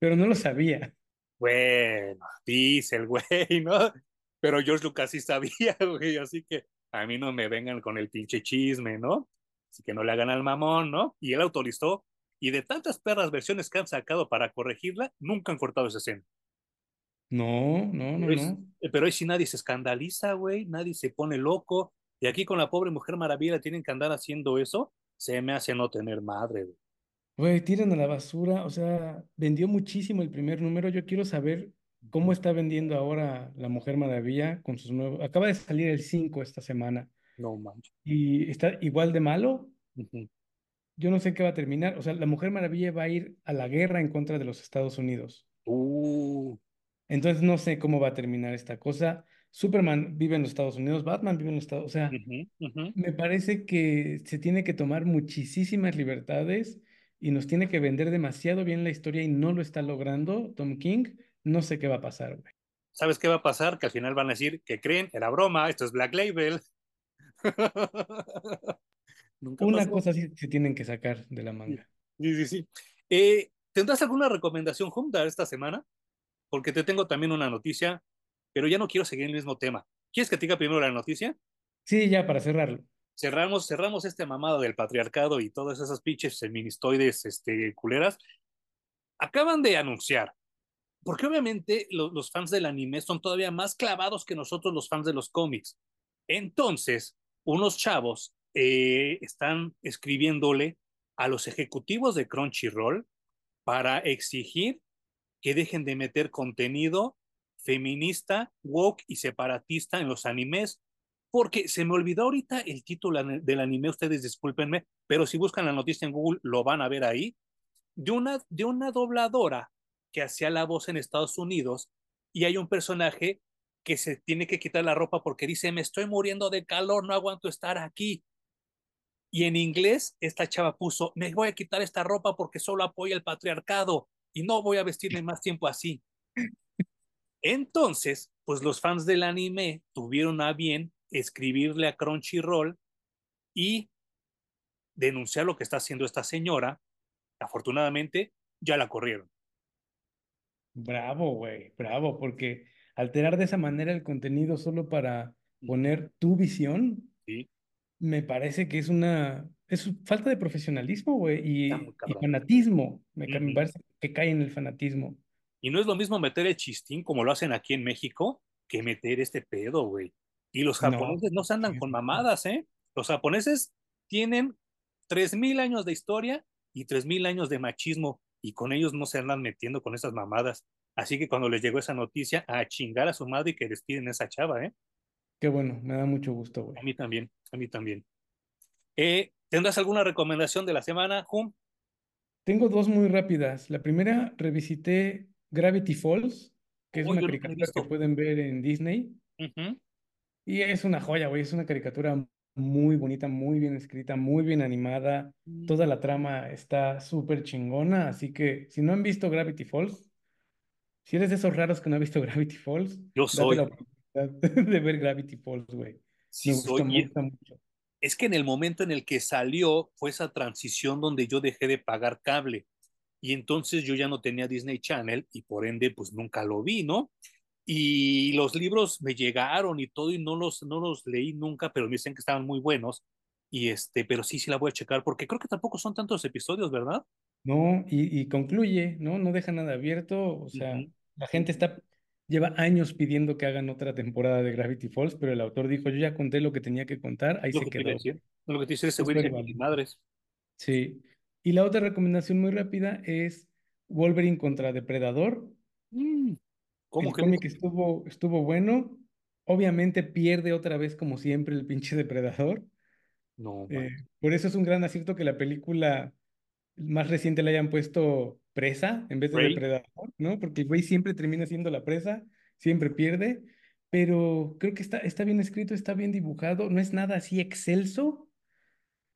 Pero no lo sabía. Bueno, dice el güey, ¿no? Pero George Lucas sí sabía, güey, así que a mí no me vengan con el pinche chisme, ¿no? Así que no le hagan al mamón, ¿no? Y él autorizó, y de tantas perras versiones que han sacado para corregirla, nunca han cortado esa escena. No, no, no, Pero, es- no. pero ahí sí nadie se escandaliza, güey, nadie se pone loco, y aquí con la pobre Mujer Maravilla tienen que andar haciendo eso, se me hace no tener madre, güey. Güey, tiran a la basura. O sea, vendió muchísimo el primer número. Yo quiero saber cómo está vendiendo ahora la Mujer Maravilla con sus nuevos. Acaba de salir el 5 esta semana. No manches. Y está igual de malo. Yo no sé qué va a terminar. O sea, la Mujer Maravilla va a ir a la guerra en contra de los Estados Unidos. Uh, Entonces no sé cómo va a terminar esta cosa. Superman vive en los Estados Unidos, Batman vive en los Estados, o sea, me parece que se tiene que tomar muchísimas libertades y nos tiene que vender demasiado bien la historia y no lo está logrando Tom King. No sé qué va a pasar, güey. ¿Sabes qué va a pasar? Que al final van a decir que creen, era broma, esto es Black Label. Una pasó. cosa sí se tienen que sacar de la manga. Sí, sí, sí. Eh, ¿Tendrás alguna recomendación, Humda, esta semana? Porque te tengo también una noticia, pero ya no quiero seguir el mismo tema. ¿Quieres que te diga primero la noticia? Sí, ya para cerrarlo. Cerramos, cerramos este mamado del patriarcado y todas esas pinches feministoides este, culeras. Acaban de anunciar, porque obviamente lo- los fans del anime son todavía más clavados que nosotros los fans de los cómics. Entonces, unos chavos eh, están escribiéndole a los ejecutivos de Crunchyroll para exigir que dejen de meter contenido feminista, woke y separatista en los animes, porque se me olvidó ahorita el título del anime, ustedes discúlpenme, pero si buscan la noticia en Google lo van a ver ahí, de una, de una dobladora que hacía la voz en Estados Unidos y hay un personaje que se tiene que quitar la ropa porque dice, me estoy muriendo de calor, no aguanto estar aquí. Y en inglés, esta chava puso, me voy a quitar esta ropa porque solo apoya el patriarcado y no voy a vestirme más tiempo así. Entonces, pues los fans del anime tuvieron a bien escribirle a Crunchyroll y denunciar lo que está haciendo esta señora. Afortunadamente, ya la corrieron. Bravo, güey, bravo, porque alterar de esa manera el contenido solo para poner tu visión, Sí, me parece que es una, es falta de profesionalismo, güey, y, fanatismo, me, me parece que cae en el fanatismo. Y no es lo mismo meter el chistín como lo hacen aquí en México que meter este pedo, güey. Y los japoneses no se andan con mamadas, ¿eh? Los japoneses tienen 3.000 años de historia y 3.000 años de machismo y con ellos no se andan metiendo con esas mamadas. Así que cuando les llegó esa noticia, a chingar a su madre y que despiden a esa chava, ¿eh? Qué bueno, me da mucho gusto, A güey. mí también, a mí también. Eh, ¿Tendrás alguna recomendación de la semana, Hum? Tengo dos muy rápidas. La primera, revisité Gravity Falls, que es Oh, una caricatura que pueden ver en Disney. Y es una joya, güey. Es una caricatura muy bonita, muy bien escrita, muy bien animada. Toda la trama está súper chingona. Así que si no han visto Gravity Falls, si eres de esos raros que no ha visto Gravity Falls, Yo date la soy, oportunidad de ver Gravity Falls, güey. sí Me gusta, soy. me gusta mucho. es que en el momento en el que salió fue esa transición donde yo dejé de pagar cable y entonces yo ya no tenía Disney Channel y por ende pues nunca lo vi, ¿no? Y los libros me llegaron y todo y no los, no los leí nunca, pero me dicen que estaban muy buenos y este, pero sí, sí la voy a checar porque creo que tampoco son tantos episodios, ¿verdad? No, y, y concluye, ¿no? No deja nada abierto. O sea, Ujú, la gente está lleva años pidiendo que hagan otra temporada de Gravity Falls, pero el autor dijo, yo ya conté lo que tenía que contar, ahí Lo se que quedó. lo que te dice ese Es güey válido. madres. Sí. Y la otra recomendación muy rápida es Wolverine contra Depredador. Mm, ¿Cómo El que cómic estuvo, estuvo bueno. Obviamente pierde otra vez, como siempre, el pinche Depredador. No, Eh, por eso es un gran acierto que la película más reciente le hayan puesto presa en vez de Rey. depredador, ¿no? Porque el güey siempre termina siendo la presa, siempre pierde, pero creo que está, está bien escrito, está bien dibujado, no es nada así excelso,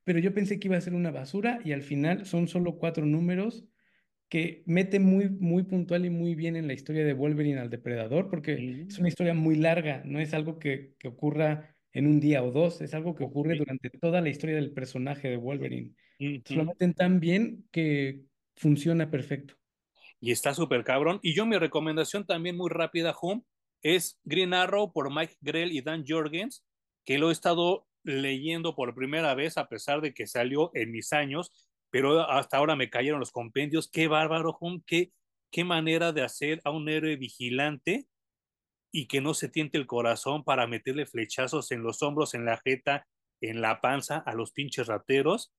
pero yo pensé que iba a ser una basura y al final son solo cuatro números que mete muy, muy puntual y muy bien en la historia de Wolverine al depredador, porque es una historia muy larga, no es algo que, que ocurra en un día o dos, es algo que ocurre durante toda la historia del personaje de Wolverine. Entonces lo meten tan bien que funciona perfecto. Y está súper cabrón. Y yo mi recomendación también muy rápida, Home, es Green Arrow por Mike Grell y Dan Jorgens, que lo he estado leyendo por primera vez a pesar de que salió en mis años, pero hasta ahora me cayeron los compendios. Qué bárbaro, Home, qué, qué manera de hacer a un héroe vigilante y que no se tiente el corazón para meterle flechazos en los hombros, en la jeta, en la panza a los pinches rateros.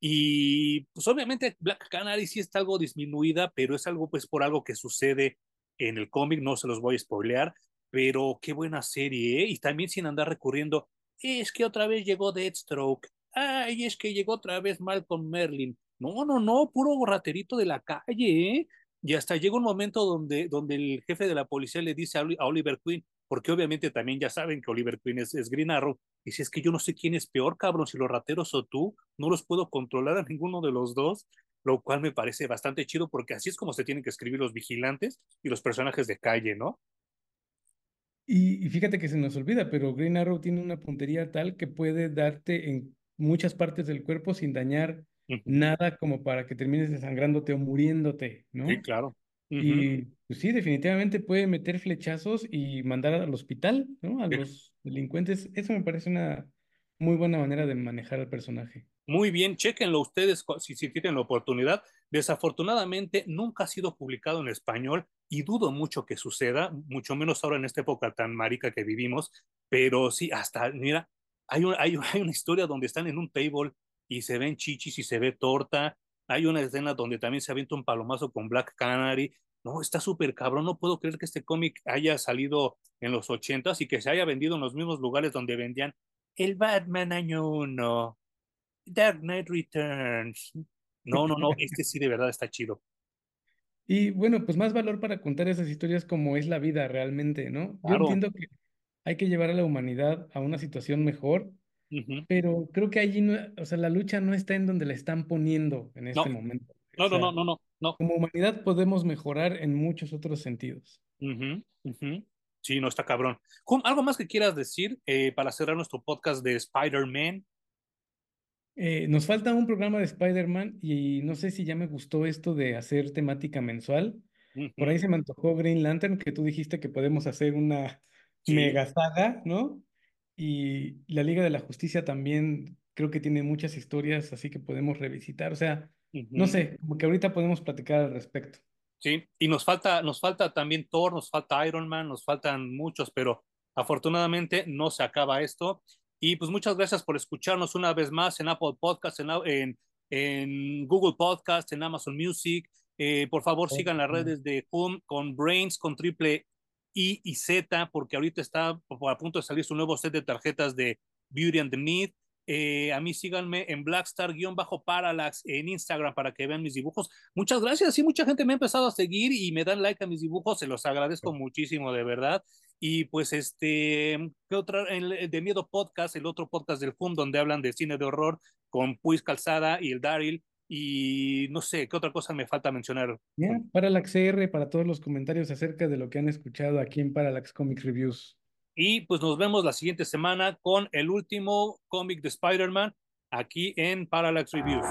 Y pues obviamente Black Canary sí está algo disminuida, pero es algo pues por algo que sucede en el cómic, no se los voy a spoilear, pero qué buena serie, ¿eh? Y también sin andar recurriendo, es que otra vez llegó Deathstroke, ay, es que llegó otra vez Malcolm Merlin. No, no, no, puro raterito de la calle, ¿eh? Y hasta llega un momento donde, donde el jefe de la policía le dice a, Oliver Queen, porque obviamente también ya saben que Oliver Queen es, es Green Arrow, dice, es que yo no sé quién es peor, cabrón, si los rateros o tú, no los puedo controlar a ninguno de los dos, lo cual me parece bastante chido porque así es como se tienen que escribir los vigilantes y los personajes de calle, ¿no? Y, y fíjate que se nos olvida, pero Green Arrow tiene una puntería tal que puede darte en muchas partes del cuerpo sin dañar Uh -huh. nada como para que termines desangrándote o muriéndote, ¿no? Sí, claro. Uh -huh. Y pues sí, definitivamente puede meter flechazos y mandar al hospital, ¿no? A Sí. los delincuentes. Eso me parece una muy buena manera de manejar al personaje. Muy bien, chequenlo ustedes si, si tienen la oportunidad. Desafortunadamente nunca ha sido publicado en español y dudo mucho que suceda, mucho menos ahora en esta época tan marica que vivimos, pero sí, hasta, mira, hay, un, hay, hay una historia donde están en un table y se ven chichis y se ve torta, hay una escena donde también se avienta un palomazo con Black Canary, no, está súper cabrón, no puedo creer que este cómic haya salido en los ochentas y que se haya vendido en los mismos lugares donde vendían el Batman año uno, Dark Knight Returns. No, no, no, este sí de verdad está chido. Y bueno, pues más valor para contar esas historias como es la vida realmente, ¿no? Yo Claro. entiendo que hay que llevar a la humanidad a una situación mejor, pero creo que allí, no, o sea, la lucha no está en donde la están poniendo en este No. momento. No, no, sea, no, no, no, no. Como humanidad podemos mejorar en muchos otros sentidos. Sí, no está cabrón. ¿Algo más que quieras decir eh, para cerrar nuestro podcast de Spider-Man? Eh, nos falta un programa de Spider-Man y no sé si ya me gustó esto de hacer temática mensual. Uh -huh. Por ahí se me antojó Green Lantern, que tú dijiste que podemos hacer una Sí. mega saga, ¿no? Y la Liga de la Justicia también creo que tiene muchas historias, así que podemos revisitar. O sea, Uh -huh. no sé, como que ahorita podemos platicar al respecto. Sí, y nos falta, nos falta también Thor, nos falta Iron Man, nos faltan muchos, pero afortunadamente no se acaba esto. Y pues muchas gracias por escucharnos una vez más en Apple Podcast, en, en, en Google Podcast, en Amazon Music. Eh, por favor, Oh, sigan las sí. redes de Home con Brains, con triple I y Z, porque ahorita está a punto de salir su nuevo set de tarjetas de Beauty and the Need. Eh, a mí síganme en Blackstar-Parallax en Instagram para que vean mis dibujos. Muchas gracias. Sí, mucha gente me ha empezado a seguir y me dan like a mis dibujos. Se los agradezco muchísimo, de verdad. Y pues, este, ¿qué otra? El, de Miedo Podcast, el otro podcast del FUM, donde hablan de cine de horror con Puis Calzada y el Daryl. Y no sé, ¿qué otra cosa me falta mencionar? Yeah, Parallax CR para todos los comentarios acerca de lo que han escuchado aquí en Parallax Comics Reviews. Y pues nos vemos la siguiente semana con el último cómic de Spider-Man aquí en Parallax Reviews.